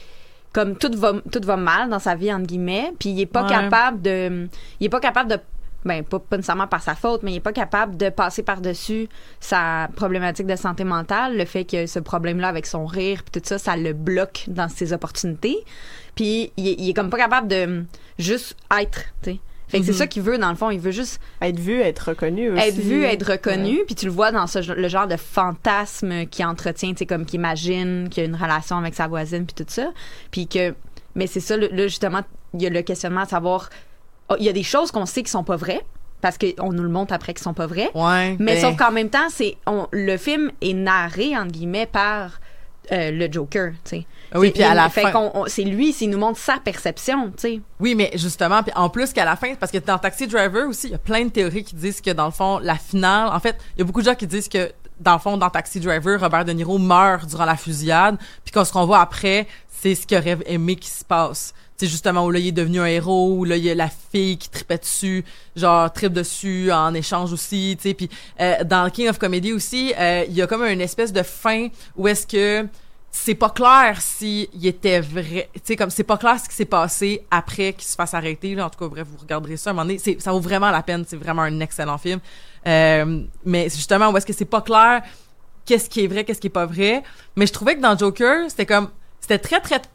comme tout va, tout va mal dans sa vie entre guillemets, puis il est pas Ouais. capable de, il est pas capable de, ben pas, pas nécessairement par sa faute, mais il est pas capable de passer par dessus sa problématique de santé mentale, le fait que ce problème-là avec son rire, puis tout ça, ça le bloque dans ses opportunités, puis il, il est comme pas capable de juste être, tu sais. Fait que c'est Mhm. ça qu'il veut dans le fond, il veut juste Être vu, être reconnu aussi. être vu, être reconnu, puis tu le vois dans ce, le genre de fantasme qui entretient, tu sais, comme qui imagine qu'il a une relation avec sa voisine, puis tout ça. Puis que, mais c'est ça, là, justement, il y a le questionnement à savoir, oh, il y a des choses qu'on sait qui sont pas vraies, parce qu'on nous le montre après qui sont pas vraies, ouais, mais ben- sauf qu'en même temps, c'est le film est narré, entre guillemets, par euh, le Joker, tu sais. Ah Oui, puis à la fait fin- c'est lui, s'il nous montre sa perception, tu sais. Oui, mais justement, puis en plus qu'à la fin, parce que dans Taxi Driver aussi, il y a plein de théories qui disent que dans le fond, la finale, en fait, il y a beaucoup de gens qui disent que dans le fond, dans Taxi Driver, Robert De Niro meurt durant la fusillade, puis qu'on ce qu'on voit après, c'est ce qu'il aurait aimé qu'il se passe. C'est justement où là, il est devenu un héros, où là, il y a la fille qui tripait dessus, genre, tripe dessus en échange aussi, tu sais. Puis euh, dans King of Comedy aussi, euh, il y a comme une espèce de fin où est-ce que c'est pas clair si il était vrai tu sais comme c'est pas clair ce qui s'est passé après qu'il se fasse arrêter là. En tout cas bref vous regarderez ça. Un moment donné ça vaut vraiment la peine c'est vraiment un excellent film. Euh, mais justement où est-ce que c'est pas clair qu'est-ce qui est vrai qu'est-ce qui est pas vrai? Mais je trouvais que dans Joker c'était comme c'était très très tu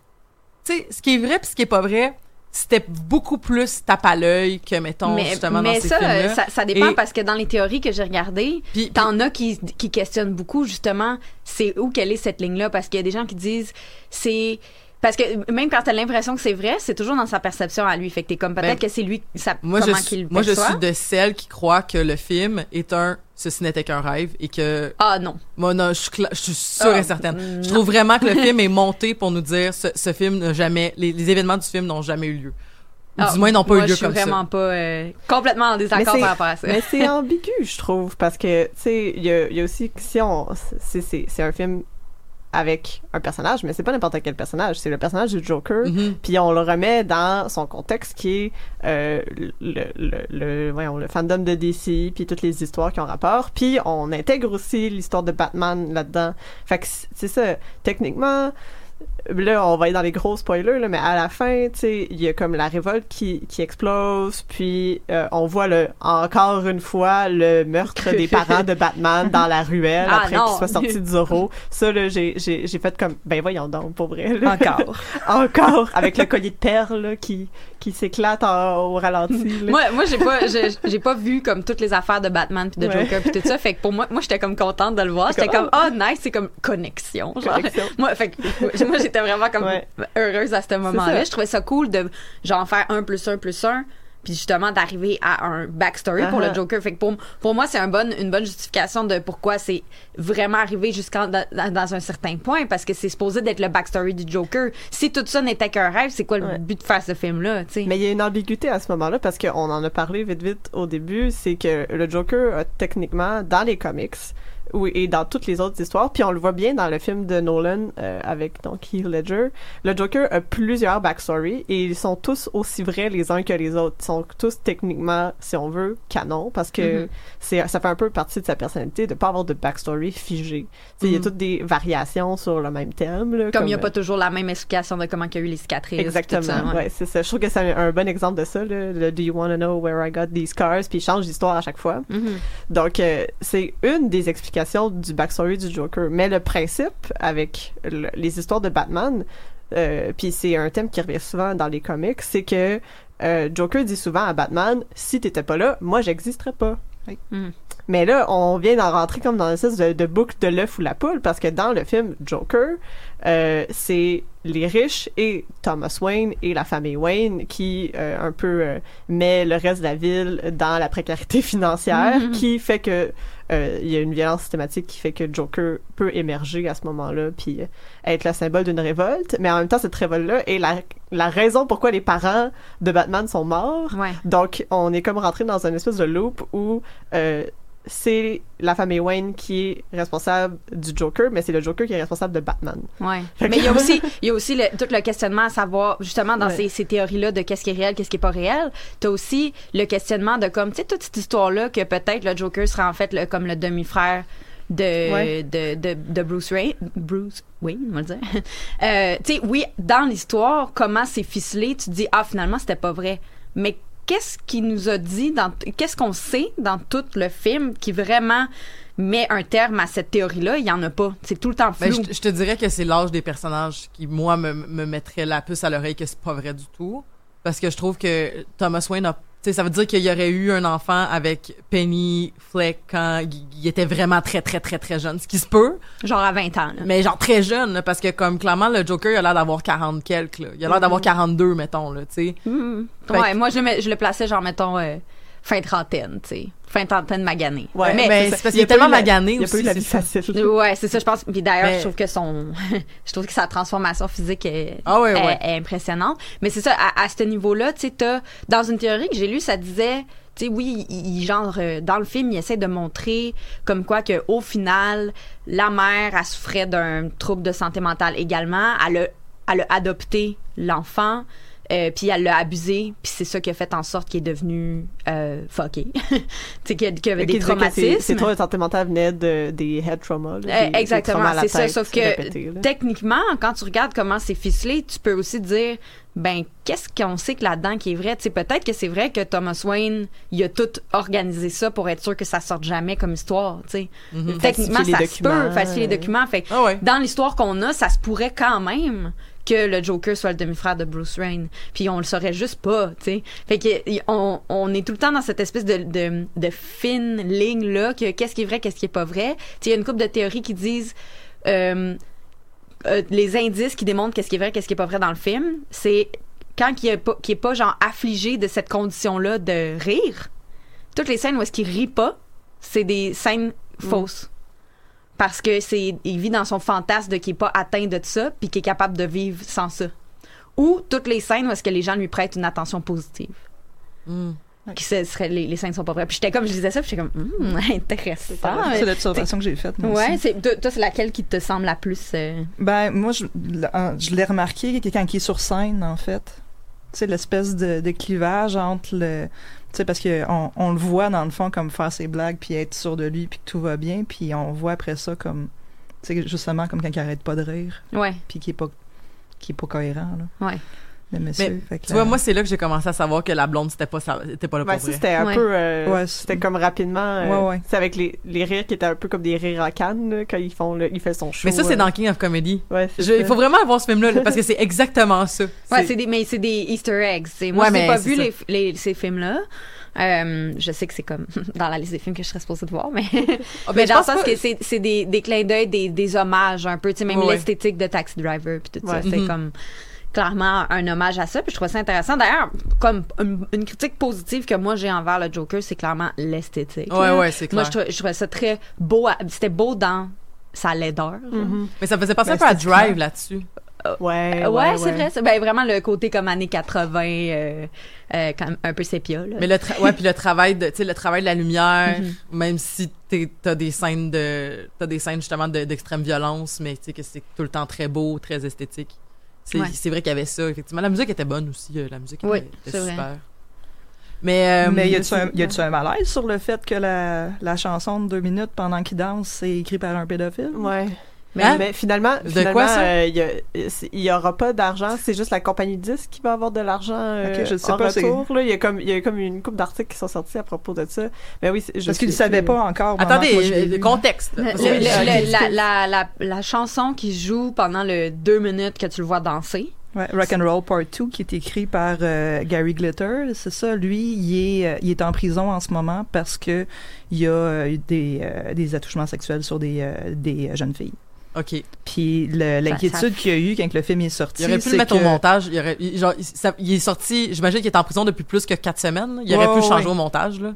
sais ce qui est vrai puis ce qui est pas vrai c'était beaucoup plus tape à l'œil que mettons mais justement mais dans ces ça, euh, ça, ça dépend Et- parce que dans les théories que j'ai regardées, Puis- t'en as qui, qui questionnent beaucoup justement c'est où quelle est cette ligne-là parce qu'il y a des gens qui disent c'est parce que même quand t'as l'impression que c'est vrai, c'est toujours dans sa perception à lui. Fait que t'es comme peut-être Ben, que c'est lui, ça, moi je comment suis, qu'il moi je suis de celles qui croient que le film est un ceci n'était qu'un rêve et que Ah non. Moi, non, je suis, cla- je suis sûre Ah, et certaine. Je trouve vraiment que le film est monté pour nous dire ce, ce film n'a jamais, les, les événements du film n'ont jamais eu lieu. Ou Ah, du moins, ils n'ont pas moi, eu lieu je suis comme vraiment ça. pas euh, complètement en désaccord par rapport à ça. Mais c'est ambigu, je trouve, parce que, tu sais, il y a, il y a aussi, si on, c'est, c'est, c'est un film avec un personnage, mais c'est pas n'importe quel personnage, c'est le personnage du Joker, Mhm. puis on le remet dans son contexte qui est euh, le, le, le, voyons, le fandom de DC, puis toutes les histoires qui ont rapport, puis on intègre aussi l'histoire de Batman là-dedans. Fait que c'est ça, techniquement, là, on va aller dans les gros spoilers, là, mais à la fin, tu sais, il y a comme la révolte qui, qui explose, puis euh, on voit le, encore une fois le meurtre des parents de Batman dans la ruelle Ah, après qu'il soit sorti de Zorro. Ça, là, j'ai, j'ai, j'ai fait comme, ben voyons donc, pour vrai. là. Encore. encore, avec le collier de perles là, qui, qui s'éclate au ralenti. là. Moi, moi j'ai pas, j'ai pas vu comme toutes les affaires de Batman puis de Ouais. Joker puis tout ça. Fait que pour moi, moi j'étais comme contente de le voir. J'étais comme, oh nice, c'est comme connexion. Genre. Connexion. Moi, fait que, moi j'étais vraiment comme Ouais. heureuse à ce moment-là. Je trouvais ça cool de genre faire un plus un plus un. Puis justement d'arriver à un backstory pour le Uh-huh. Joker. Fait que pour, pour moi, c'est un bon, une bonne justification de pourquoi c'est vraiment arrivé jusqu'à dans, dans un certain point, parce que c'est supposé d'être le backstory du Joker. Si tout ça n'était qu'un rêve, c'est quoi le Ouais. but de faire ce film-là, tu sais? Mais il y a une ambiguïté à ce moment-là parce qu'on en a parlé vite vite au début, c'est que le Joker a techniquement dans les comics oui, et dans toutes les autres histoires, puis on le voit bien dans le film de Nolan euh, avec donc Heath Ledger, le Joker a plusieurs backstories et ils sont tous aussi vrais les uns que les autres. Ils sont tous techniquement, si on veut, canon parce que Mhm. c'est ça fait un peu partie de sa personnalité de pas avoir de backstory figé. Tu sais, Il y a Mhm. toutes des variations sur le même thème. là, Comme il n'y a euh, pas toujours la même explication de comment il y a eu les cicatrices. Exactement. ça, ouais. ouais, c'est ça. Je trouve que c'est un, bon exemple de ça, là, le Do you want to know where I got these scars? Puis il change d'histoire à chaque fois. Mhm. Donc, euh, c'est une des explications du backstory du Joker. Mais le principe avec le- les histoires de Batman, euh, puis c'est un thème qui revient souvent dans les comics, c'est que euh, Joker dit souvent à Batman, si t'étais pas là, moi j'existerais pas. Oui. Mhm. Mais là, on vient d'en rentrer comme dans une espèce de, de boucle de l'œuf ou la poule, parce que dans le film Joker, euh, c'est les riches et Thomas Wayne et la famille Wayne qui euh, un peu euh, met le reste de la ville dans la précarité financière, qui fait que euh, il y a une violence systématique qui fait que Joker peut émerger à ce moment-là, puis euh, être le symbole d'une révolte. Mais en même temps, cette révolte-là est la, la raison pourquoi les parents de Batman sont morts. Ouais. Donc, on est comme rentré dans une espèce de loop où euh, c'est la famille Wayne qui est responsable du Joker, mais c'est le Joker qui est responsable de Batman. Ouais. Fait Mais il y a aussi, il y a aussi le- tout le questionnement à savoir, justement, dans Ouais. ces, ces théories-là de qu'est-ce qui est réel, qu'est-ce qui est pas réel. T'as aussi le questionnement de comme, tu sais, toute cette histoire-là que peut-être le Joker sera en fait le, comme le demi-frère de, Ouais. de, de, de Bruce Ray, Bruce Wayne, on va le dire. Euh, tu sais, oui, dans l'histoire, comment c'est ficelé, tu te dis, ah, finalement, c'était pas vrai. Mais qu'est-ce qui nous a dit dans, qu'est-ce qu'on sait dans tout le film qui vraiment met un terme à cette théorie-là? Il y en a pas. C'est tout le temps flou. Ben, je, te- je te dirais que c'est l'âge des personnages qui, moi, me, me mettrait la puce à l'oreille que c'est pas vrai du tout. Parce que je trouve que Thomas Wayne a. Tu sais, ça veut dire qu'il y aurait eu un enfant avec Penny Fleck quand il, était vraiment très, très, très, très jeune. Ce qui se peut, Genre à 20 ans, là. mais genre très jeune, là, parce que comme clairement, le Joker, il a l'air d'avoir 40 quelques, là. Il a l'air d'avoir 42, mettons, là, tu sais. Mhm. Fait Ouais, que- moi, je le, mets- je le plaçais, genre, mettons, euh, fin trentaine, tu sais. Fin trentaine maganée. Ouais, mais mais c'est parce il qu'il est tellement magané Il n'y a aussi. pas eu la c'est vie ça. facile. Ouais, c'est ça, je pense. Puis d'ailleurs, Mais- je trouve que son, je trouve que sa transformation physique est, Ah ouais, est- ouais. est impressionnante. Mais c'est ça, à, à ce niveau-là, tu sais, t'as- dans une théorie que j'ai lue, ça disait, tu sais, oui, il, il- genre, euh, dans le film, il essaie de montrer comme quoi que au final, la mère, elle souffrait d'un trouble de santé mentale également. Elle a, elle a adopté l'enfant. Euh, puis elle l'a abusé, puis c'est ça qui a fait en sorte qu'il est devenu euh, fucké. tu sais, qu'il y a- qu'il y avait Qui des disait que ses- traumatismes. Ses troubles de santé mentale venaient de, des head traumas. là, Euh, des- exactement, c'est ça. Sauf que techniquement, quand tu regardes comment c'est ficelé, tu peux aussi dire, ben, qu'est-ce qu'on sait que là-dedans qui est vrai? Tu sais, peut-être que c'est vrai que Thomas Wayne, il a tout organisé ça pour être sûr que ça sorte jamais comme histoire, tu sais. Mhm. Techniquement, ça se peut, falsifier les euh. documents. Fait que Ah ouais. dans l'histoire qu'on a, ça se pourrait quand même que le Joker soit le demi-frère de Bruce Wayne. Puis on le saurait juste pas, tu sais. Fait que on, on est tout le temps dans cette espèce de, de, de fine ligne là que qu'est-ce qui est vrai, qu'est-ce qui est pas vrai. Tu sais, il y a une couple de théories qui disent euh, euh, les indices qui démontrent qu'est-ce qui est vrai, qu'est-ce qui est pas vrai dans le film, c'est quand il est pas, qu'il est pas genre affligé de cette condition-là de rire. Toutes les scènes où est-ce qu'il rit pas, c'est des scènes fausses parce que c'est il vit dans son fantasme de qu'il est pas atteint de ça puis qu'il est capable de vivre sans ça ou toutes les scènes où est-ce que les gens lui prêtent une attention positive Mm. qui serait les, les scènes sont pas vraies puis j'étais comme je disais ça puis j'étais comme Hum, intéressant C'est l'observation que j'ai faite. ouais c'est toi c'est laquelle qui te semble la plus euh, Ben, moi, je, je l'ai remarqué quand il est sur scène, en fait. Tu sais, l'espèce de, de clivage entre le. Tu sais, parce qu'on on le voit, dans le fond, comme faire ses blagues, puis être sûr de lui, puis que tout va bien, puis on voit après ça comme. Tu sais, justement, comme quand il arrête pas de rire, ouais puis qui est pas, qui est pas cohérent, là, ouais le monsieur. Mais, Fait que Tu vois, moi, c'est là que j'ai commencé à savoir que la blonde, c'était pas, ça, c'était pas là pour Ouais, ça, vrai. c'était un Ouais. peu. euh, Ouais, c'était comme rapidement. euh, Ouais, ouais. C'est avec les, les rires qui étaient un peu comme des rires à canne, là, quand ils font le, il fait son show. Mais ça, c'est euh, dans King of Comedy. Ouais, c'est Je- il faut vraiment avoir ce film-là, là, parce que c'est exactement ça. Ouais, c'est des, mais c'est des Easter eggs. Moi, Ouais, je n'ai mais pas vu ça. les, les- ces films-là. Euh, je sais que c'est comme dans la liste des films que je serais supposée de voir, mais, ben, mais dans le sens pas- que c'est, c'est des, des clins d'œil, des, des hommages un peu, tu sais, même Ouais, l'esthétique de Taxi Driver puis tout ça, c'est Mhm. comme clairement un hommage à ça. Puis je trouvais ça intéressant. D'ailleurs, comme une, une critique positive que moi j'ai envers le Joker, c'est clairement l'esthétique. Ouais, là. ouais, c'est Moi, clair. je trouvais, je trouvais ça très beau. C'était beau dans sa laideur. genre. Mais ça me faisait penser un peu à. Drive là-dessus. Ouais, Euh, ouais, c'est vrai. Ben, vraiment le côté comme années 80, euh, euh, quand même un peu sépia. Là. Mais le tra- ouais, puis le travail de, tu sais, le travail de la lumière, Mhm. même si t'es- t'as des scènes de, t'as des scènes justement de- d'extrême violence, mais tu sais que c'est tout le temps très beau, très esthétique. C'est Ouais. vrai qu'il y avait ça, effectivement. La musique était bonne aussi, euh, la musique Oui, était, c'est vrai. super. Mais, euh, Mais y a-tu un, un malaise sur le fait que la, la chanson de deux minutes pendant qu'il danse, c'est écrit par un pédophile? Ouais. Mais, Hein? mais finalement, De finalement quoi, ça? euh, il y a- c'est- il y aura pas d'argent. C'est juste la compagnie de disques qui va avoir de l'argent euh, Ok, je sais en pas, retour. Là. Il, y a comme, il y a comme une couple d'articles qui sont sortis à propos de ça. Mais oui, c'est- je Parce qu'il ne plus. pas encore. attendez, moi euh, contexte. Le- euh, le- la, la, la, la chanson qui joue pendant le deux minutes que tu le vois danser. Ouais, Rock and Roll Part 2 qui est écrit par euh, Gary Glitter, c'est ça. Lui, il est, euh, il est en prison en ce moment parce que il y a euh, eu des, euh, des attouchements sexuels sur des, euh, des euh, jeunes filles. OK. Puis l'inquiétude qu'il y a eu quand le film est sorti, Il aurait pu le mettre que- au montage. Il, aurait, il- genre, il, ça- il est sorti, j'imagine qu'il est en prison depuis plus que quatre semaines. là. Il aurait pu changer ouais. au montage, là.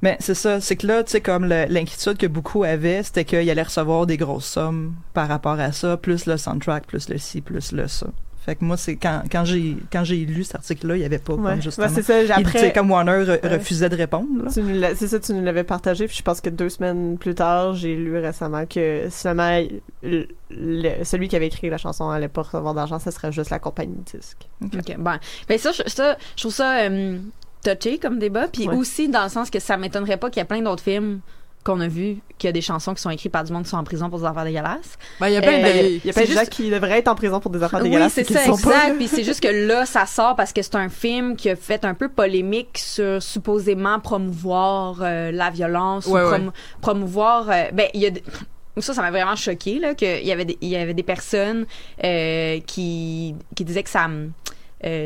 Mais c'est ça, c'est que là, tu sais, comme l'inquiétude que beaucoup avaient, c'était qu'il allait recevoir des grosses sommes par rapport à ça, plus le soundtrack, plus le ci, plus le ça. Fait que moi, c'est quand, quand j'ai quand j'ai lu cet article-là, il y avait pas Ouais. comme justement. Ouais, c'est ça. il, Après, comme Warner re- Ouais. refusait de répondre. là. tu nous l'as- c'est ça, tu nous l'avais partagé. Puis je pense que deux semaines plus tard, j'ai lu récemment que finalement, le- le- celui qui avait écrit la chanson allait pas recevoir d'argent, ce serait juste la compagnie de disques. OK, bon. Ben ça, je, ça, je trouve ça euh, touché comme débat. Puis Ouais. aussi dans le sens que ça m'étonnerait pas qu'il y a plein d'autres films qu'on a vus, qu'il y a des chansons qui sont écrites par du monde qui sont en prison pour des affaires dégueulasses. Ben, il y a plein Euh, de. Y a plein de c'est gens qui devraient être en prison pour des affaires Oui, dégueulasses. c'est et qui ça, exact. Puis c'est juste que là, ça sort parce que c'est un film qui a fait un peu polémique sur supposément promouvoir euh, la violence Ouais, ou ouais. promouvoir. euh, ben, il y a. des- ça, ça m'a vraiment choqué là qu'il y avait des, il y avait des personnes euh, qui qui disaient que ça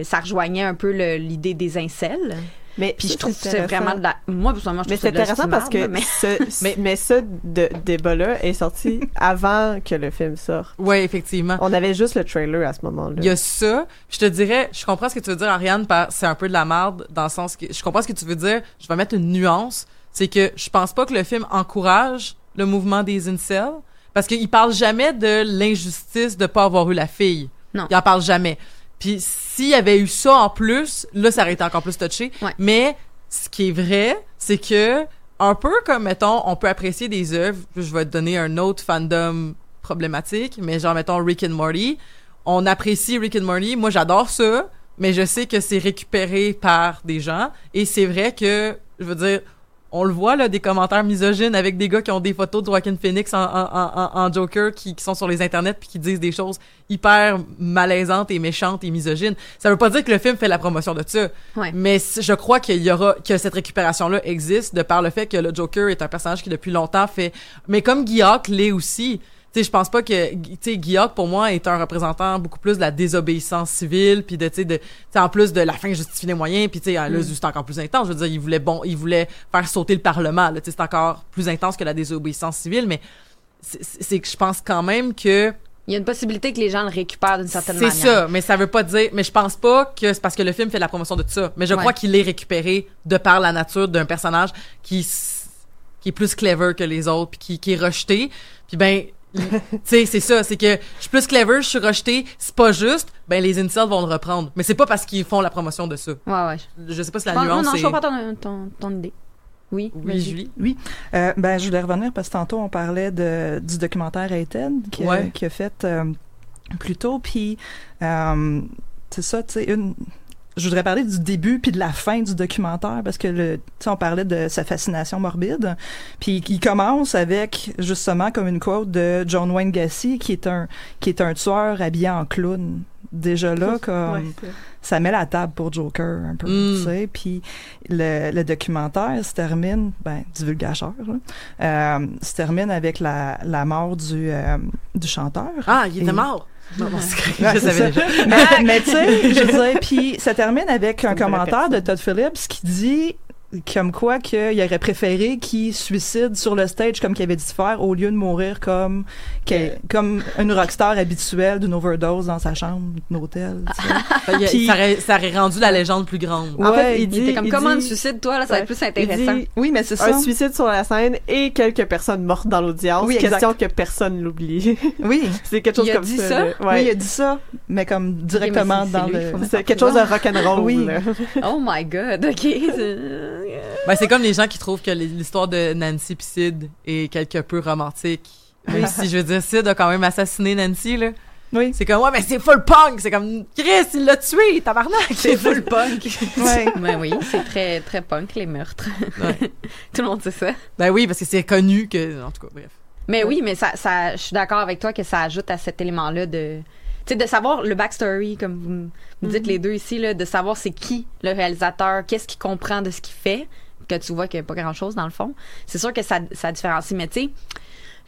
ça rejoignait un peu l'idée des incels. Mais Puis ça, je trouve que c'est vraiment de la. Moi, personnellement, je Mais trouve c'est de la intéressant parce que marde, mais- ce, mais, mais ce de- débat-là est sorti avant que le film sorte. Ouais, effectivement. On avait juste le trailer à ce moment-là. Il y a ça. Je te dirais, je comprends ce que tu veux dire, Ariane, par c'est un peu de la merde, dans le sens que je comprends ce que tu veux dire. Je vais mettre une nuance. C'est que je pense pas que le film encourage le mouvement des incels, parce qu'il parle jamais de l'injustice de pas avoir eu la fille. Non. Il en parle jamais. Puis s'il y avait eu ça en plus, là, ça aurait été encore plus touché. Ouais. Mais ce qui est vrai, c'est que un peu comme mettons, on peut apprécier des œuvres. Je vais te donner un autre fandom problématique, mais genre mettons Rick and Morty. On apprécie Rick and Morty. Moi, j'adore ça, mais je sais que c'est récupéré par des gens. Et c'est vrai que, je veux dire, on le voit là, des commentaires misogynes avec des gars qui ont des photos de Joaquin Phoenix en, en, en, en Joker qui, qui sont sur les internets puis qui disent des choses hyper malaisantes et méchantes et misogynes. Ça veut pas dire que le film fait la promotion de ça. Ouais. Mais je crois qu'il y aura que cette récupération là existe de par le fait que le Joker est un personnage qui depuis longtemps fait mais comme Guy l'est aussi. Tu sais, je pense pas que tu sais pour moi est un représentant beaucoup plus de la désobéissance civile puis de tu sais de tu sais, en plus de la fin justifie les moyens puis tu sais là c'est encore plus intense. Je veux dire, il voulait bon, il voulait faire sauter le parlement. là. Tu sais, c'est encore plus intense que la désobéissance civile mais c'est- c'est c'est que je pense quand même que Il y a une possibilité que les gens le récupèrent d'une certaine c'est manière. ça, mais ça veut pas dire. Mais je pense pas que c'est parce que le film fait la promotion de tout ça. Mais je Ouais. crois qu'il est récupéré de par la nature d'un personnage qui qui est plus clever que les autres, puis qui, qui est rejeté. Puis ben, tu sais, c'est ça, c'est que je suis plus clever, je suis rejeté, c'est pas juste. Ben les incels vont le reprendre, mais c'est pas parce qu'ils font la promotion de ça. Ouais, ouais. Je sais pas si la Non, non, nuance non, est. je comprends ton, ton, ton idée. Oui, Oui. Julie. Euh, ben, je voulais revenir parce que tantôt, on parlait de, du documentaire Hated qui, a- Ouais. qui a fait euh, plus tôt. Puis, euh, c'est ça, tu sais, une. Je voudrais parler du début puis de la fin du documentaire parce que le, on parlait de sa fascination morbide. Puis il commence avec justement comme une quote de John Wayne Gacy qui est un qui est un tueur habillé en clown. Déjà là, comme Ouais, ça met la table pour Joker un peu, Mm. tu sais. Puis le, le documentaire se termine, ben, divulgateur, euh, se termine avec la, la mort du, euh, du chanteur. Ah, il était mort. Non, non, je savais déjà. mais, mais tu sais, je veux dire, puis ça termine avec un commentaire de. Todd Phillips qui dit comme quoi qu'il aurait préféré qu'il se suicide sur le stage comme qu'il avait dit de faire au lieu de mourir comme qu'elle- comme une rockstar habituelle d'une overdose dans sa chambre d'hôtel. Puis- ça, aurait, ça aurait rendu la légende plus grande. En Ouais, fait, il Il dit, était comme il comment dit- tu suicides toi là, ça va être Ouais. plus intéressant. dit Oui, mais c'est ça. un suicide sur la scène et quelques personnes mortes dans l'audience. Oui, exact. question que personne l'oublie. Oui. c'est quelque chose Il a comme dit ça. Oui, Ouais. il a dit ça, mais comme directement mais dans lui, le. c'est quelque chose de rock'n'roll. Oui. là. Oh my god, ok. c'est- Ben, c'est comme les gens qui trouvent que l'histoire de Nancy pis Sid est quelque peu romantique. Même si, je veux dire, Sid a quand même assassiné Nancy, là. Oui. C'est comme, ouais, mais c'est full punk! C'est comme, Chris, il l'a tué, tabarnak! C'est full punk. Ouais. Ben oui, c'est très très punk les meurtres. Ouais. Tout le monde sait ça. Ben oui, parce que c'est connu que, en tout cas, bref. Mais oui, mais ça, ça, je suis d'accord avec toi que ça ajoute à cet élément-là de, sais, de savoir le backstory, comme vous, dites les deux ici, là, de savoir c'est qui le réalisateur, qu'est-ce qu'il comprend de ce qu'il fait, que tu vois qu'il n'y a pas grand-chose dans le fond. C'est sûr que ça, ça différencie, mais tu sais,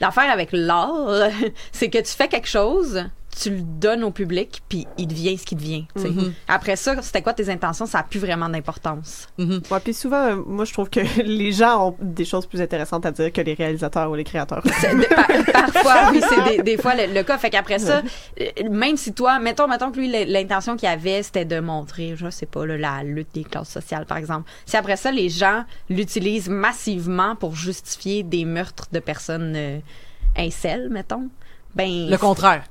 l'affaire avec l'art, c'est que tu fais quelque chose, tu le donnes au public, puis il devient ce qu'il devient. tu sais. Mhm. Après ça, c'était quoi tes intentions, ça n'a plus vraiment d'importance. Mhm. Ouais, puis souvent, euh, moi, je trouve que les gens ont des choses plus intéressantes à dire que les réalisateurs ou les créateurs. De- par- parfois, oui, c'est des, des fois le, le cas. Fait qu'après ça, euh, même si toi, mettons, mettons que lui, l'intention qu'il avait, c'était de montrer, je sais pas, là, la lutte des classes sociales, par exemple. Si après ça, les gens l'utilisent massivement pour justifier des meurtres de personnes euh, incels, mettons, ben. Le contraire.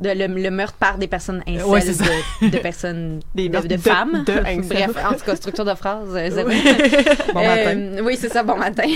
De- le, le meurtre par des personnes Ouais, ça. de, de personnes, Des de, de femmes. Bref, en tout cas, structure de phrase, euh, zéro. Bon matin. Euh, oui, c'est ça, bon matin.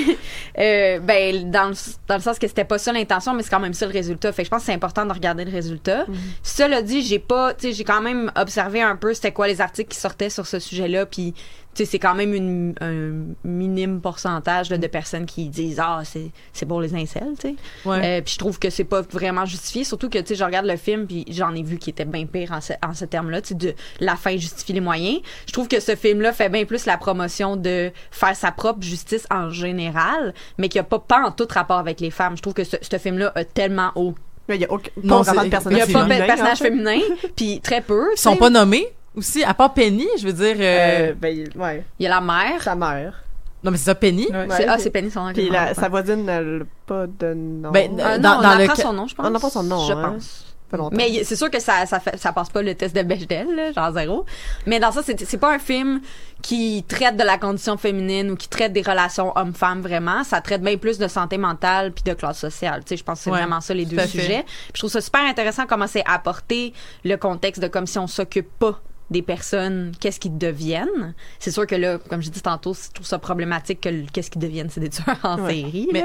Euh, ben, dans le, dans le sens que c'était pas ça l'intention, mais c'est quand même ça le résultat. Fait que je pense que c'est important de regarder le résultat. Cela dit, j'ai pas, tu sais, j'ai quand même observé un peu c'était quoi les articles qui sortaient sur ce sujet-là, puis tu sais, c'est quand même une, un minime pourcentage là, de personnes qui disent ah c'est c'est pour les incels, tu sais. Ouais. Euh, puis je trouve que c'est pas vraiment justifié, surtout que tu sais, je regarde le film puis j'en ai vu qui était bien pire en ce, en ce terme-là, tu sais, de la fin justifie les moyens. Je trouve que ce film-là fait bien plus la promotion de faire sa propre justice en général, mais qui a pas pas en tout rapport avec les femmes. Je trouve que ce, ce film-là a tellement haut. Mais il y a aucun, Non, pas vraiment de personnage Il y a pas de féminin, personnage en fait. féminin, puis très peu. Ils sont pas nommés? Aussi, à part Penny, je veux dire. euh, Euh, ben, il- ouais, Il y a la mère. sa mère. Non, mais c'est ça, Penny? Ouais. C'est- ah, c'est Penny son nom. Puis la- sa voisine, elle n'a pas de nom. Ben, Euh, dans- non, dans on apprend son nom, je pense. On apprend son nom, Je hein. pense. Pas longtemps. Mais c'est sûr que ça, ça, fait, ça passe pas le test de Bechdel, là, genre zéro. Mais dans ça, c'est, c'est pas un film qui traite de la condition féminine ou qui traite des relations hommes-femmes vraiment. Ça traite bien plus de santé mentale puis de classe sociale. Tu sais, je pense que c'est Ouais, vraiment ça les deux sujets. Puis je trouve ça super intéressant comment c'est apporté le contexte de comme si on s'occupe pas des personnes, qu'est-ce qu'ils deviennent. C'est sûr que là, comme je dis tantôt, je trouve ça problématique que le- qu'est-ce qu'ils deviennent, c'est des tueurs en Ouais. série. Mais-.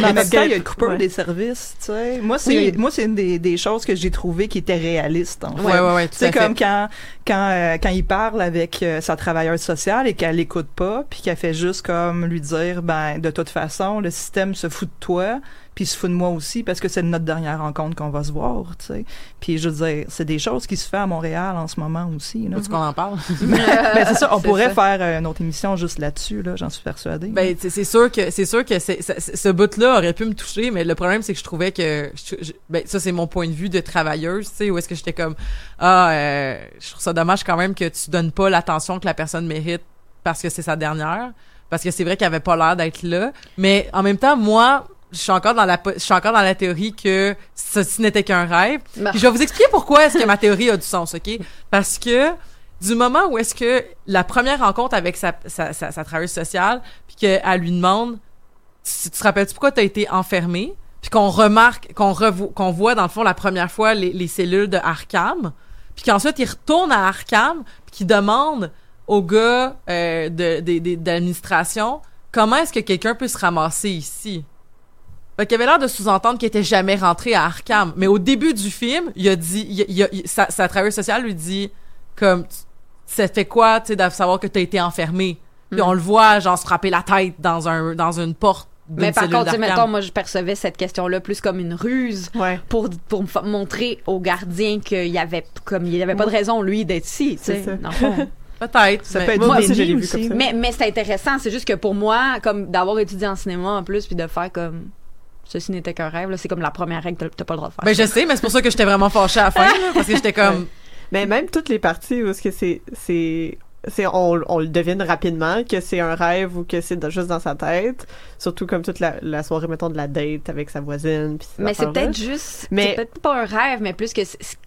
Mais en même temps, il y a le coupeur ouais. des services, tu sais. Moi, c'est, Oui. moi, c'est une des, des choses que j'ai trouvées qui étaient réalistes, en fait. Ouais, ouais, ouais, tout Tu sais, à fait. comme quand, quand, euh, quand il parle avec euh, sa travailleuse sociale et qu'elle l'écoute pas, puis qu'elle fait juste comme lui dire, ben, de toute façon, le système se fout de toi, puis il se fout de moi aussi parce que c'est notre dernière rencontre qu'on va se voir, tu sais. Puis je veux dire, c'est des choses qui se font à Montréal en ce moment aussi, là. Faut-tu qu'on en parle? ben, c'est ça, on pourrait ça. faire euh, une autre émission juste là-dessus, là, j'en suis persuadée. Ben, c'est sûr que c'est sûr que c'est- ce bout-là aurait pu me toucher, mais le problème c'est que je trouvais que je- je- ben ça c'est mon point de vue de travailleuse, tu sais, où est-ce que j'étais comme ah, euh, je trouve ça dommage quand même que tu donnes pas l'attention que la personne mérite parce que c'est sa dernière, parce que c'est vrai qu'elle avait pas l'air d'être là, mais en même temps moi je suis encore dans la je suis encore dans la théorie que ceci n'était qu'un rêve. Bah. Puis je vais vous expliquer pourquoi est-ce que ma théorie a du sens, OK? Parce que du moment où est-ce que la première rencontre avec sa, sa, sa, sa travailleuse sociale, puis qu'elle lui demande, tu, tu te rappelles-tu pourquoi tu as été enfermé? Puis qu'on remarque, qu'on revo- qu'on voit dans le fond la première fois les, les cellules de Arkham, puis qu'ensuite il retourne à Arkham, puis qu'il demande au gars euh, de, de, de- de l'administration comment est-ce que quelqu'un peut se ramasser ici? Fait qu'il avait l'air de sous-entendre qu'il était jamais rentré à Arkham. Mais au début du film, il a dit, il, il- il- sa, sa travailleuse sociale lui dit, comme, ça fait quoi, tu sais, de savoir que t'as été enfermé? Puis Mm. on le voit, genre, se frapper la tête dans un, dans une porte d'une Mais par contre, mettons, moi, je percevais cette question-là plus comme une ruse Ouais. pour, pour me montrer au gardien qu'il y avait, comme, il y avait pas de raison, lui, d'être ici, tu sais. Peut-être. ça mais- peut être moi aussi, je l'ai déni vu comme ça. mais, mais c'est intéressant, c'est juste que pour moi, comme d'avoir étudié en cinéma en plus, puis de faire comme, ceci n'était qu'un rêve, là, c'est comme la première règle, t'as- t'as pas le droit de faire. Ben, je sais, mais c'est pour ça que j'étais vraiment fâchée à la fin, là, parce que j'étais comme, Mais même toutes les parties où c'est on, on le devine rapidement que c'est un rêve ou que c'est juste dans sa tête. Surtout comme toute la, la soirée, mettons, de la date avec sa voisine. Mais c'est peut-être juste, Mais- c'est peut-être pas un rêve, mais plus que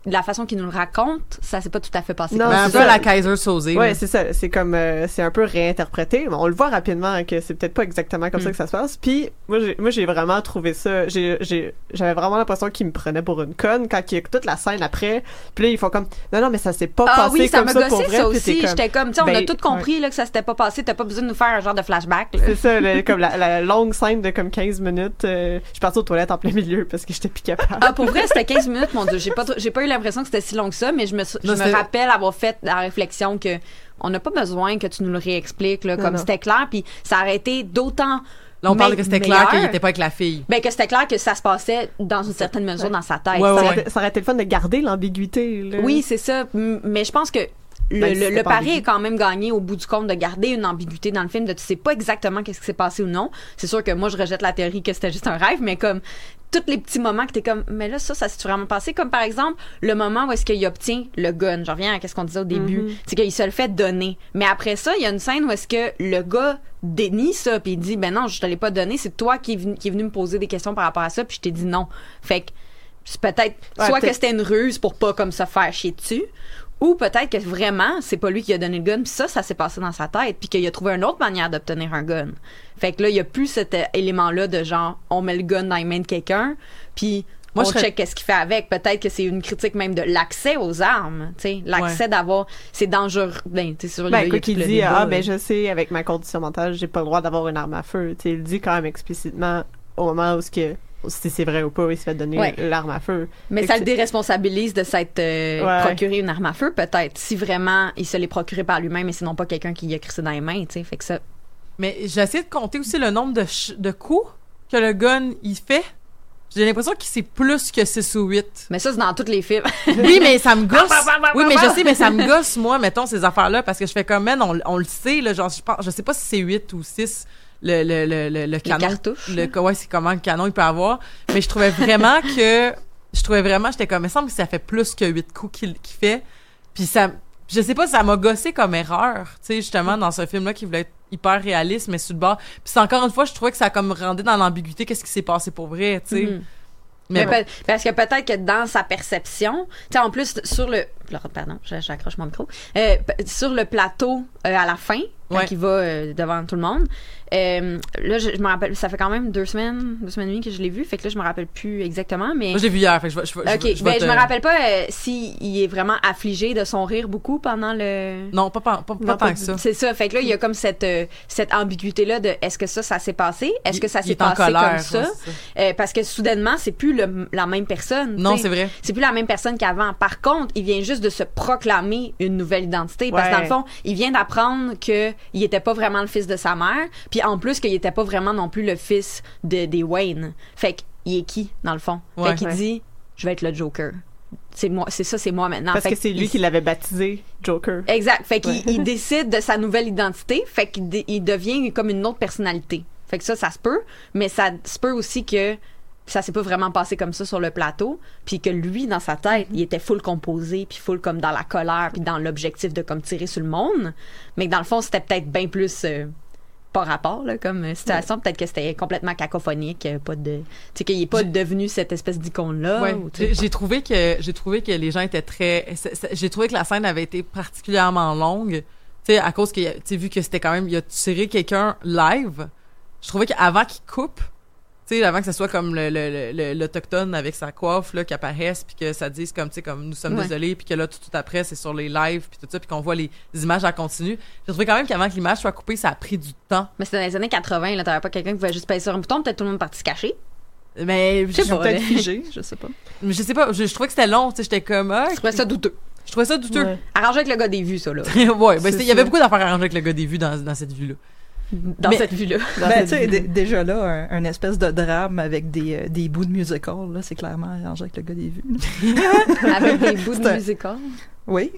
la façon qu'il nous le raconte, ça s'est pas tout à fait passé. Non, un c'est peu ça. la Kaiser Sosé. Ouais, là. c'est ça. C'est comme, euh, c'est un peu réinterprété. mais On le voit rapidement que c'est peut-être pas exactement comme ça Mm. que ça se passe. Puis moi, j'ai, moi, j'ai vraiment trouvé ça. J'ai, j'ai, j'avais vraiment l'impression qu'il me prenait pour une conne quand il y a toute la scène après. Puis là, ils font comme, non, non, mais ça s'est pas Ah passé oui, ça comme ça pour vrai. ça aussi. J'étais comme, tu sais, on a Ben, tout compris là, que ça s'était pas passé. T'as pas besoin de nous faire un genre de flashback. C'est ça, le- comme la, la longue scène de comme 15 minutes. euh, je suis partie aux toilettes en plein milieu parce que j'étais plus capable. Ah, pour vrai, c'était 15 minutes, mon Dieu. J'ai pas, j'ai pas eu l'impression que c'était si long que ça, mais je me, sou- je Non, me c'était- rappelle avoir fait la réflexion que on n'a pas besoin que tu nous le réexpliques, là, comme non. c'était clair, puis ça aurait été d'autant. Là, on parle me- que c'était meilleur. clair qu'il était pas avec la fille. Ben, que c'était clair que ça se passait dans une certaine mesure dans sa tête. Ouais, ouais, ça, aurait été, ça aurait été le fun de garder l'ambiguïté. là. Oui, c'est ça. Mais je pense que le, Ben, le- le pari est quand même gagné au bout du compte de garder une ambiguïté dans le film, de tu sais pas exactement qu'est-ce qui s'est passé ou non. C'est sûr que moi, je rejette la théorie que c'était juste un rêve, mais comme tous les petits moments que t'es comme, mais là, ça, ça s'est vraiment passé. Comme par exemple, le moment où est-ce qu'il obtient le gun. Je reviens à ce qu'on disait au début. Mhm. C'est qu'il se le fait donner. Mais après ça, il y a une scène où est-ce que le gars dénie ça, puis il dit, ben non, je te l'ai pas donné, c'est toi qui est, venu, qui est venu me poser des questions par rapport à ça, puis je t'ai dit non. Fait que c'est peut-être Ouais, soit que c'était une ruse pour pas comme se faire chier dessus, ou peut-être que vraiment c'est pas lui qui a donné le gun, puis ça, ça s'est passé dans sa tête, puis qu'il a trouvé une autre manière d'obtenir un gun. Fait que là, il y a plus cet élément-là de genre, on met le gun dans les mains de quelqu'un, puis Moi, on je serais- check qu'est-ce qu'il fait avec. Peut-être que c'est une critique même de l'accès aux armes, tu sais, l'accès d'avoir, c'est dangereux. Ben, tu sais, sur Ben, là, il le dit, débat, ah, ben, je sais, avec ma condition mentale, j'ai pas le droit d'avoir une arme à feu. Tu sais, il le dit quand même explicitement au moment où ce que, si c'est vrai ou pas, il se fait donner Ouais. l'arme à feu. Mais Fait ça que le déresponsabilise de s'être euh, Ouais. procuré une arme à feu, peut-être. Si vraiment il se l'est procuré par lui-même et sinon pas quelqu'un qui y a crissé dans les mains, tu sais. Fait que ça. Mais j'ai essayé de compter aussi le nombre de, ch- de coups que le gun il fait. J'ai l'impression qu'il c'est plus que 6 ou 8. Mais ça, c'est dans tous les films. Oui, mais ça me gosse. bah, bah, bah, Oui, mais je sais, mais ça me gosse, moi, mettons, ces affaires-là, parce que je fais comme, man, on, on le sait, là, genre, je, pense, je sais pas si c'est 8 ou 6, le, le, le, le, le canon. Le, ouais, c'est comment le canon il peut avoir. Mais je trouvais vraiment que, je trouvais vraiment, j'étais comme, il me semble que ça fait plus que 8 coups qu'il fait. Puis ça, je sais pas, ça m'a gossé comme erreur, tu sais, justement, dans ce film-là qui voulait être hyper réaliste, mais sur le bord. Puis encore une fois, je trouvais que ça comme rendu dans l'ambiguïté qu'est-ce qui s'est passé pour vrai, tu sais. Mhm. Mais Mais bon. peut- parce que peut-être que dans sa perception, tu sais, en plus, sur le. Pardon, j'accroche mon micro. Euh, sur le plateau, euh, à la fin, quand Ouais. il va euh, devant tout le monde, là, je, je me rappelle, ça fait quand même deux semaines, deux semaines et demie que je l'ai vu, fait que là, je me rappelle plus exactement, mais. Moi, je l'ai vu hier, fait que je vais, je je ben, te- me rappelle pas euh, si est vraiment affligé de son rire beaucoup pendant le. Non, pas, pas, pas, pas tant que ça. C'est ça. Fait que là, il y a comme cette, cette ambiguïté-là de est-ce que ça, ça s'est passé? Est-ce que ça s'est en passé colère, comme ça? ouais, c'est ça. Parce que soudainement, c'est plus le- la même personne. Non, c'est vrai. C'est plus la même personne qu'avant. Par contre, il vient juste de se proclamer une nouvelle identité. Parce que Ouais. dans le fond, il vient d'apprendre que il était pas vraiment le fils de sa mère. Puis en plus, qu'il était pas vraiment non plus le fils de, des Wayne. Fait qu'il est qui, dans le fond? Ouais. fait qu'il Ouais. dit, je vais être le Joker. C'est moi, c'est ça, c'est moi maintenant. Parce Fait que c'est lui il- qui l'avait baptisé Joker. Exact. Fait qu'il Ouais. décide de sa nouvelle identité. Fait qu'il devient comme une autre personnalité. Fait que ça, ça se peut. Mais ça se peut aussi que ça s'est pas vraiment passé comme ça sur le plateau. Puis que lui, dans sa tête, il était full composé, puis full comme dans la colère, puis dans l'objectif de comme tirer sur le monde. Mais que dans le fond, c'était peut-être bien plus... euh, pas rapport là, comme euh, situation peut-être que c'était complètement cacophonique euh, pas de tu sais qu'il est pas devenu cette espèce d'icône là Ouais, j'ai trouvé que j'ai trouvé que les gens étaient très j'ai trouvé que la scène avait été particulièrement longue tu sais à cause que tu sais vu que c'était quand même il a tiré quelqu'un live je trouvais qu'avant qu'il coupe tu sais avant que ce soit comme le le- le- le- l'autochtone avec sa coiffe là qui apparaisse puis que ça dise comme tu sais comme nous sommes Ouais. désolés puis que là tout, tout après c'est sur les lives puis tout ça puis qu'on voit les, images en continu j'ai trouvé quand même qu'avant que l'image soit coupée ça a pris du temps mais c'était dans les années 80 là t'avais pas quelqu'un qui pouvait juste passer sur un bouton peut-être tout le monde parti se cacher mais Je sais pas. Peut-être figé, je sais pas. mais je sais pas je, je trouvais que c'était long tu sais j'étais comme ah, je trouvais ça douteux je trouvais ça douteux Ouais. Arrangé avec le gars des vues, ça, là. ouais, ben il y avait beaucoup d'affaires arrangées avec le gars des vues dans, dans cette vue-là. Dans Mais- cette vue-là. Ben, tu d- déjà là, un, un espèce de drame avec des, euh, des bouts de musical, là, c'est clairement arrangé avec le gars des vues. avec des bouts de musical? Oui.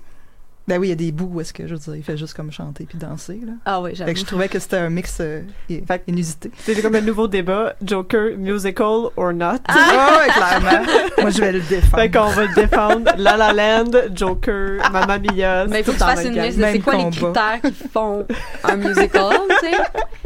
Ben oui, il y a des bouts où est-ce que, je veux dire, il fait juste comme chanter puis danser, là. Ah oui, Fait j'avoue. que je trouvais que c'était un mix euh, Fait inusité. C'est comme un nouveau débat, Joker, musical or not? Ah ouais, clairement. Moi, je vais le défendre. Fait qu'on va le défendre. La La Land, Joker, Mamma Mia. Mais il faut tout que tu fasses une liste de c'est quoi les critères qui font un musical, tu sais?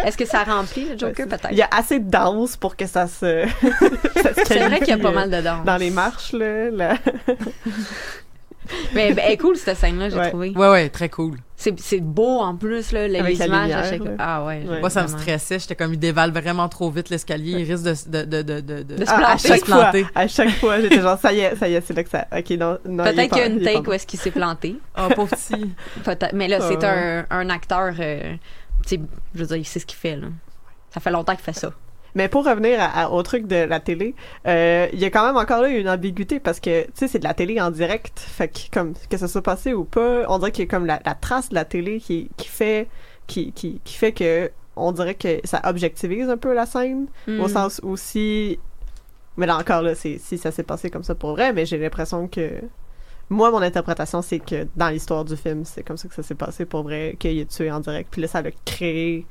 Est-ce que ça remplit le Joker, Ouais, peut-être? Il y a assez de danse pour que ça se. C'est vrai qu'il y a pas mal de danse. Dans les marches, là. là. Mais ben, elle est cool, cette scène-là, j'ai Ouais. trouvé. Ouais, ouais, très cool. C'est c'est beau, en plus, là, les Avec la images. lumière, à chaque-. Ah ouais. Ouais. Moi, ça me stressait. J'étais comme, il dévale vraiment trop vite l'escalier. Il risque de, de, de, de, de, Ah, à planter. chaque fois, à chaque fois, j'étais genre, ça y est, ça y est, c'est là que ça. Ok, non, non. Peut-être qu'il y a une take où est-ce qu'il s'est planté. Oh, pauvre petit. Peut-être. Mais là, c'est un, un acteur. euh, tu sais, je veux dire, il sait ce qu'il fait, là. Ça fait longtemps qu'il fait ça. Mais pour revenir à- à- au truc de la télé, euh, il y a quand même encore là une ambiguïté parce que, tu sais, c'est de la télé en direct. Fait que, comme, que ça soit passé ou pas, on dirait qu'il y a comme la, la trace de la télé qui, qui fait, qui, qui, qui fait que, on dirait que ça objectivise un peu la scène. Au Mm. sens où si, mais là encore là, c'est, si ça s'est passé comme ça pour vrai, mais j'ai l'impression que, moi, mon interprétation, c'est que dans l'histoire du film, c'est comme ça que ça s'est passé pour vrai, qu'il est tué en direct. Puis là, ça a créé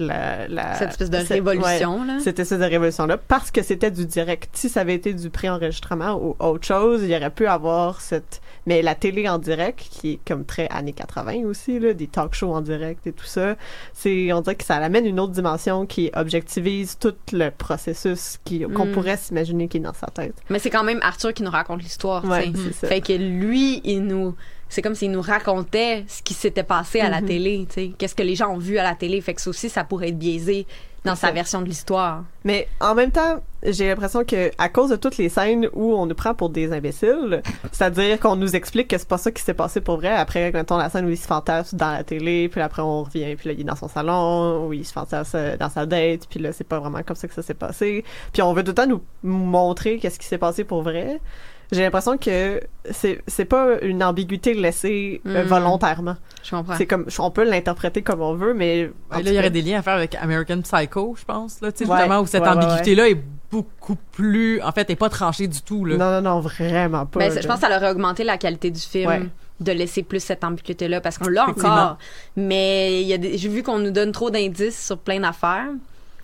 la, la Cette espèce de révolution, ouais, là. cette espèce de révolution-là, parce que c'était du direct. Si ça avait été du pré-enregistrement ou autre chose, il y aurait pu avoir cette... Mais la télé en direct, qui est comme très années 80 aussi, là, des talk shows en direct et tout ça, c'est, on dirait que ça amène une autre dimension qui objectivise tout le processus qu'on Mm. pourrait s'imaginer qui est dans sa tête. Mais c'est quand même Arthur qui nous raconte l'histoire, Ouais, ça. Fait que lui, il nous. C'est comme s'il nous racontait ce qui s'était passé à la Mhm. télé, tu sais. Qu'est-ce que les gens ont vu à la télé. Fait que ça aussi, ça pourrait être biaisé dans sa ça. version de l'histoire. Mais en même temps, j'ai l'impression que à cause de toutes les scènes où on nous prend pour des imbéciles, c'est-à-dire qu'on nous explique que c'est pas ça qui s'est passé pour vrai. Après, mettons la scène où il se fantasme dans la télé, puis après on revient, puis là il est dans son salon, où il se fantasme euh, dans sa date, puis là c'est pas vraiment comme ça que ça s'est passé. Puis on veut tout le temps nous montrer qu'est-ce qui s'est passé pour vrai. J'ai l'impression que c'est c'est pas une ambiguïté laissée euh, Mm. volontairement. Je comprends. C'est comme on peut l'interpréter comme on veut, mais en Et tout là, il y aurait des liens à faire avec American Psycho, je pense, là, tu sais, Ouais, justement, où cette ouais, ouais, ambiguïté-là est beaucoup plus, en fait, n'est pas tranchée du tout, là. non non non vraiment pas. Mais là. je pense que ça aurait augmenté la qualité du film. Ouais. De laisser plus cette ambiguïté-là, parce qu'on l'a encore. Mais il y a des- j'ai vu qu'on nous donne trop d'indices sur plein d'affaires.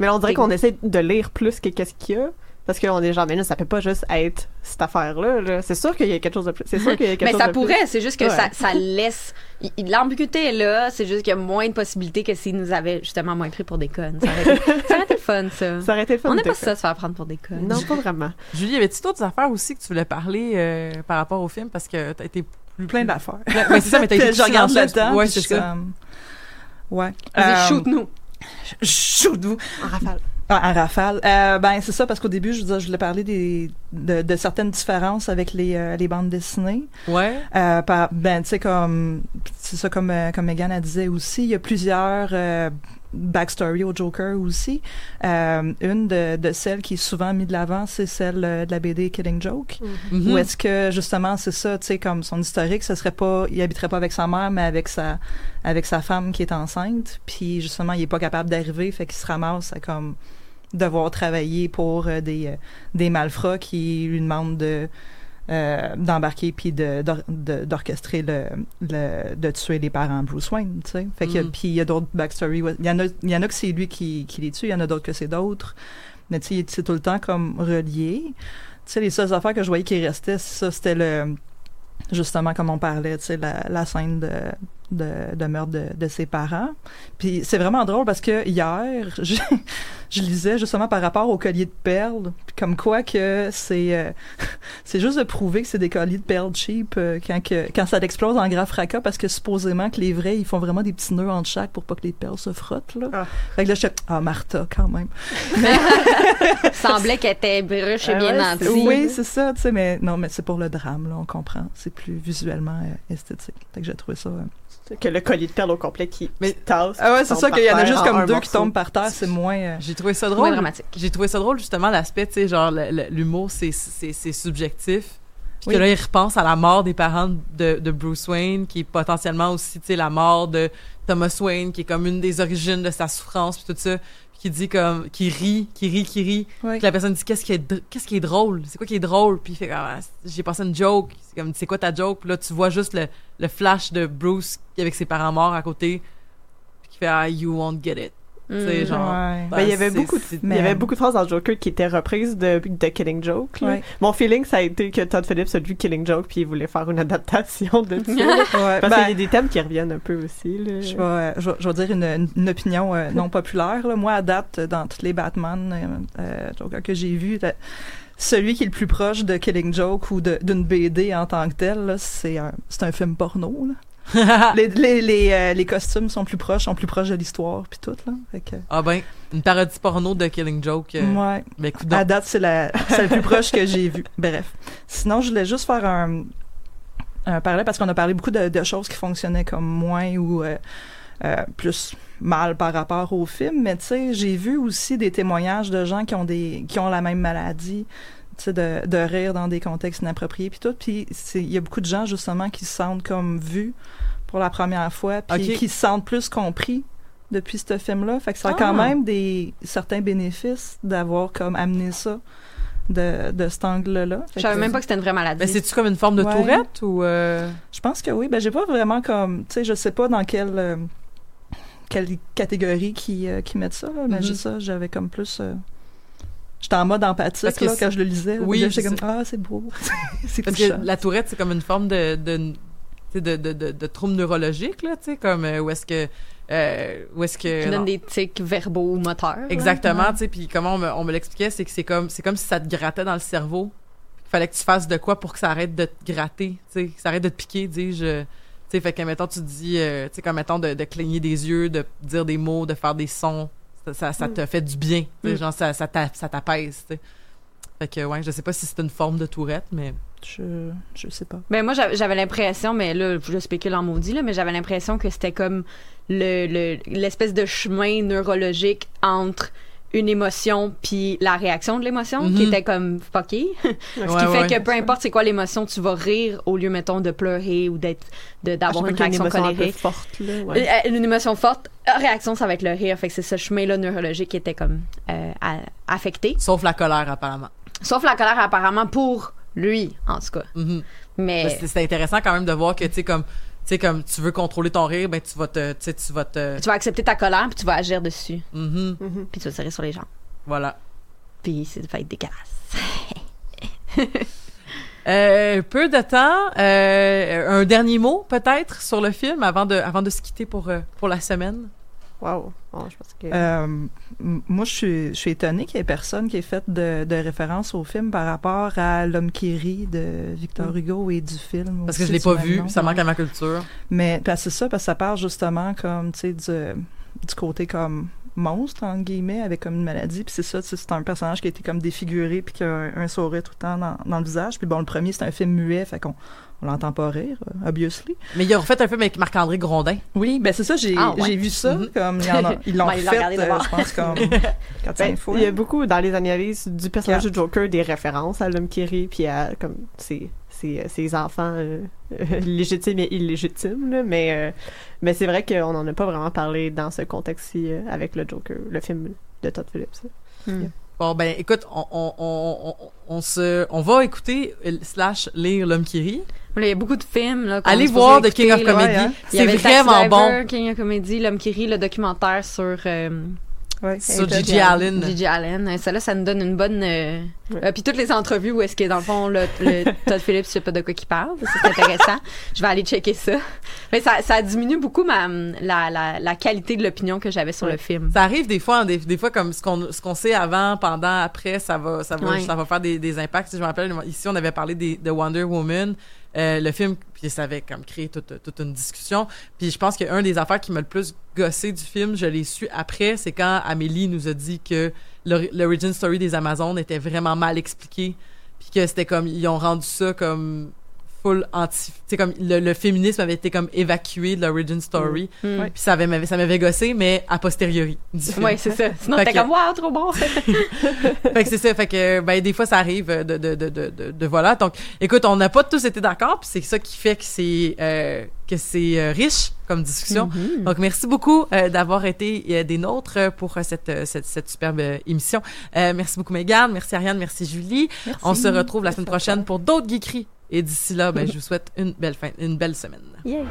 Mais on dirait qu'on essaie de lire plus que qu'est-ce qu'il y a. Parce qu'on est genre, mais là, ça peut pas juste être cette affaire-là. là. C'est sûr qu'il y a quelque chose de plus. C'est sûr qu'il y a quelque Mais chose ça de plus. pourrait, c'est juste que Ouais. ça, ça laisse. L'ambiguïté est là, c'est juste qu'il y a moins de possibilités que s'ils nous avaient justement moins pris pour des connes. Ça aurait été, ça aurait été le fun, ça. Ça aurait été le fun On n'est pas ça, se faire prendre pour des connes. Non, pas vraiment. Julie, y avait-tu d'autres affaires aussi que tu voulais parler euh, par rapport au film? Parce que t'as été plus... Plein d'affaires. Ouais, c'est ça, mais t'as été je regarde le temps. Ouais, c'est ça. comme- Ouais. Vas-y, Euh, shoot-nous. Shoot-vous. En rafale. Ah, en rafale. Euh, ben, c'est ça, parce qu'au début, je, veux dire, je voulais parler des, de, de certaines différences avec les, euh, les bandes dessinées. Ouais. Euh, par, ben, tu sais, comme, c'est ça, comme, euh, comme Megan a disait aussi, il y a plusieurs euh, backstory au Joker aussi. Euh, une de, de celles qui est souvent mise de l'avant, c'est celle de la BD Killing Joke. Mhm. Ou est-ce que justement c'est ça, tu sais, comme son historique, ce serait pas, il habiterait pas avec sa mère, mais avec sa, avec sa femme qui est enceinte, puis justement il est pas capable d'arriver, fait qu'il se ramasse à comme devoir travailler pour euh, des, euh, des malfrats qui lui demandent de euh, d'embarquer puis de d'or- de- d'orchestrer le, le de tuer les parents Bruce Wayne tu sais. Fait que Mm. puis il y a d'autres backstories il y en a il y en a que c'est lui qui, qui les tue il y en a d'autres que c'est d'autres. Mais tu sais c'est tout le temps comme relié. Tu sais les seules affaires que je voyais qui restaient ça c'était le justement comme on parlait tu sais la, la scène de de, de meurtre de, de ses parents puis c'est vraiment drôle parce que hier je, je lisais justement par rapport au collier de perles puis comme quoi que c'est euh, c'est juste de prouver que c'est des colliers de perles cheap euh, quand que quand ça explose en grand fracas parce que supposément que les vrais ils font vraiment des petits nœuds entre chaque pour pas que les perles se frottent là. Ah. Fait que là je ah Martha quand même. semblait qu'elle était bruche et Ah bien ouais, nantie. Oui, c'est ça, tu sais mais non mais c'est pour le drame là, on comprend, c'est plus visuellement euh, esthétique. Fait que j'ai trouvé ça euh, Que le collier de perles au complet qui Mais- qui tasse. Ah ouais, c'est ça qu'il y en a juste comme deux qui tombent par terre, c'est moins euh, J'ai trouvé ça drôle. dramatique. J'ai trouvé ça drôle, justement, l'aspect, tu sais, genre, l'humour, c'est- c'est c'est subjectif. Puis que là, il repense à la mort des parents de, de Bruce Wayne, qui est potentiellement aussi, tu sais, la mort de Thomas Wayne, qui est comme une des origines de sa souffrance, puis tout ça. Puis qui dit comme, qui rit, qui rit, qui rit. Ouais. Puis la personne dit qu'est-ce qui est, qu'est-ce qui est drôle, c'est quoi qui est drôle? Puis il fait comme, Ah, j'ai passé une joke. C'est comme, c'est quoi ta joke? Puis là, tu vois juste le, le flash de Bruce avec ses parents morts à côté, puis qui fait ah, you won't get it. Mm. genre. Ouais. Ben, il y avait beaucoup de, il y avait beaucoup de phrases dans Joker qui étaient reprises de, de Killing Joke. Ouais. Mon feeling, ça a été que Todd Phillips a lu Killing Joke puis il voulait faire une adaptation de ça. Ouais, Parce ben, qu'il y a des thèmes qui reviennent un peu aussi. Là. Je vais, euh, je, vais- je vais dire une, une- opinion euh, non populaire. là. Moi, à date, dans tous les Batman euh, Joker que j'ai vus, celui qui est le plus proche de Killing Joke ou de- d'une BD en tant que tel, là, c'est un, c'est un film porno. Là. les, les, les, euh, les costumes sont plus proches, sont plus proches de l'histoire, puis tout. Là. Fait que, Ah ben, une parodie porno de Killing Joke. euh, ouais. Ben écoute, À date, c'est la, plus proche que j'ai vu. Bref. Sinon, je voulais juste faire un, un parallèle parce qu'on a parlé beaucoup de, de choses qui fonctionnaient comme moins ou euh, euh, plus mal par rapport au film. Mais tu sais, j'ai vu aussi des témoignages de gens qui ont des qui ont la même maladie. De, de rire dans des contextes inappropriés puis tout. Puis c'est- il y a beaucoup de gens justement qui se sentent comme vus pour la première fois puis qui se sentent plus compris depuis ce film-là. Fait que ça a Ah. quand même des certains bénéfices d'avoir comme amené ça de, de cet angle-là. Je savais même pas que c'était une vraie maladie. Ben c'est-tu comme une forme de Ouais. tourette ou... euh, Je pense que oui. Ben j'ai pas vraiment comme, tu sais, je sais pas dans quelle euh, quelle catégorie qui euh, qui mettent ça. Là, mais juste ça, j'avais comme plus. J'étais en mode empathique Parce que là, quand je le lisais. Oui, j'étais c'est- comme ah c'est beau, c'est Parce touchant. que la tourette, c'est comme une forme de... de tu de, de, de, de trouble neurologique, là, tu sais, comme euh, où est-ce que... euh, où est-ce que... Qui non. donne des tics verbaux ou moteurs. Exactement, tu sais, puis comment on me, on me l'expliquait, c'est que c'est comme, c'est comme si ça te grattait dans le cerveau. Il fallait que tu fasses de quoi pour que ça arrête de te gratter, tu sais, que ça arrête de te piquer, dis-je. Tu sais, fait que, mettons, tu dis, euh, tu sais, comme, mettons, de, de cligner des yeux, de dire des mots, de faire des sons, ça, ça, ça te fait du bien, Mm. genre, ça, ça t'a- ça t'apaise. Fait que, ouais, je sais pas si c'est une forme de tourette, mais... Je je sais pas. Ben moi j'avais j'avais l'impression, mais là je spécule en maudit là, mais j'avais l'impression que c'était comme le le- l'espèce de chemin neurologique entre une émotion puis la réaction de l'émotion Mhm. qui était comme fucké. Ce qui fait ouais. que peu importe c'est quoi l'émotion, tu vas rire au lieu mettons de pleurer ou d'être Ah, d'avoir une réaction émotion un peu colérique. forte. Là, ouais. Euh, Une émotion forte, euh, réaction ça va être le rire, fait que c'est ce chemin là neurologique qui était comme euh, affecté. Sauf la colère, apparemment. Sauf la colère apparemment pour lui en tout cas. Mhm. Mais Mais c'est intéressant quand même de voir que, tu sais, comme... Tu sais, comme tu veux contrôler ton rire, ben tu vas te... Tu vas te... tu vas accepter ta colère puis tu vas agir dessus. Mhm. Mhm. puis tu vas tirer sur les gens. Voilà. Puis c'est ça va être dégueulasse. Euh, peu de temps. Euh, un dernier mot, peut-être, sur le film avant de, avant de se quitter pour, euh, pour la semaine? Wow. Bon, je pense que... Euh, moi, je suis, je suis étonnée qu'il y ait personne qui ait fait de, de référence au film par rapport à L'homme qui rit de Victor Hugo et du film. Parce que je l'ai du pas vu, nom. ça manque à ma culture. Mais parce que c'est ça, parce que ça parle justement comme, tu sais, du, du côté comme monstre, entre guillemets, avec comme une maladie. Puis c'est ça, tu sais, c'est un personnage qui a été comme défiguré puis qui a un, un sourire tout le temps dans, dans le visage. Puis bon, le premier, c'est un film muet, fait qu'on on l'entend pas rire, euh, obviously. Mais il a refait un film avec Marc-André Grondin. Oui, ben c'est ça, j'ai Ah, ouais. vu ça, Mhm. comme il en a- ils l'ont Ben, fait, regardé euh, je pense, comme 4-5 Ben, fois. il y a beaucoup dans les analyses du personnage Quatre. du Joker des références à l'homme qui rit puis à comme ses, ses, ses enfants euh, légitimes et illégitimes là, mais euh, mais c'est vrai qu'on n'en a pas vraiment parlé dans ce contexte-ci euh, avec le Joker le film de Todd Phillips là. Bon, ben, écoute, on, on, on, on, se, on va écouter euh, slash lire L'homme qui rit. Il y a beaucoup de films. Là, Allez voir The King of. Comedy. hein. C'est vraiment bon. King of Comedy, L'homme qui rit, le documentaire sur euh, Ouais, Sur Gigi Allen. Gigi Allen. Ça, là, ça nous donne une bonne... euh, Ouais. euh, puis toutes les entrevues où est-ce que, dans le fond, le, le Todd Phillips, je sais pas de quoi qu'il parle. Ça, c'est intéressant. je vais aller checker ça. Mais ça, ça diminue beaucoup ma, la, la, la qualité de l'opinion que j'avais sur Ouais. le film. Ça arrive des fois, hein, des, des fois comme ce qu'on ce qu'on sait avant, pendant, après, ça va ça va Ouais. ça va faire des, des impacts. Si je me rappelle ici on avait parlé des, de Wonder Woman, euh, le film puis ça avait comme créé toute toute une discussion. Puis je pense qu'un des affaires qui m'a le plus gossé du film, je l'ai su après, c'est quand Amélie nous a dit que l'ori- l'origin story des Amazones était vraiment mal expliqué, puis que c'était comme ils ont rendu ça comme full anti, tu sais comme le, le féminisme avait été comme évacué de l'origin story, Mm. puis ça avait m'avait- ça m'avait gossé, mais a posteriori. Ouais, c'est ça. Sinon, Fait t'es que- comme, waouh, trop bon. fait que c'est ça, fait que ben des fois ça arrive de de de de de, de voilà. Donc écoute, on n'a pas tous été d'accord, puis c'est ça qui fait que c'est euh, que c'est euh, riche comme discussion. Mm-hmm. Donc merci beaucoup euh, d'avoir été euh, des nôtres pour euh, cette, cette cette superbe euh, émission. Euh, merci beaucoup Megan, merci Ariane, merci Julie. On se retrouve la semaine prochaine pour d'autres geekeries. Et d'ici là, ben je vous souhaite une belle fin, une belle semaine. Yeah.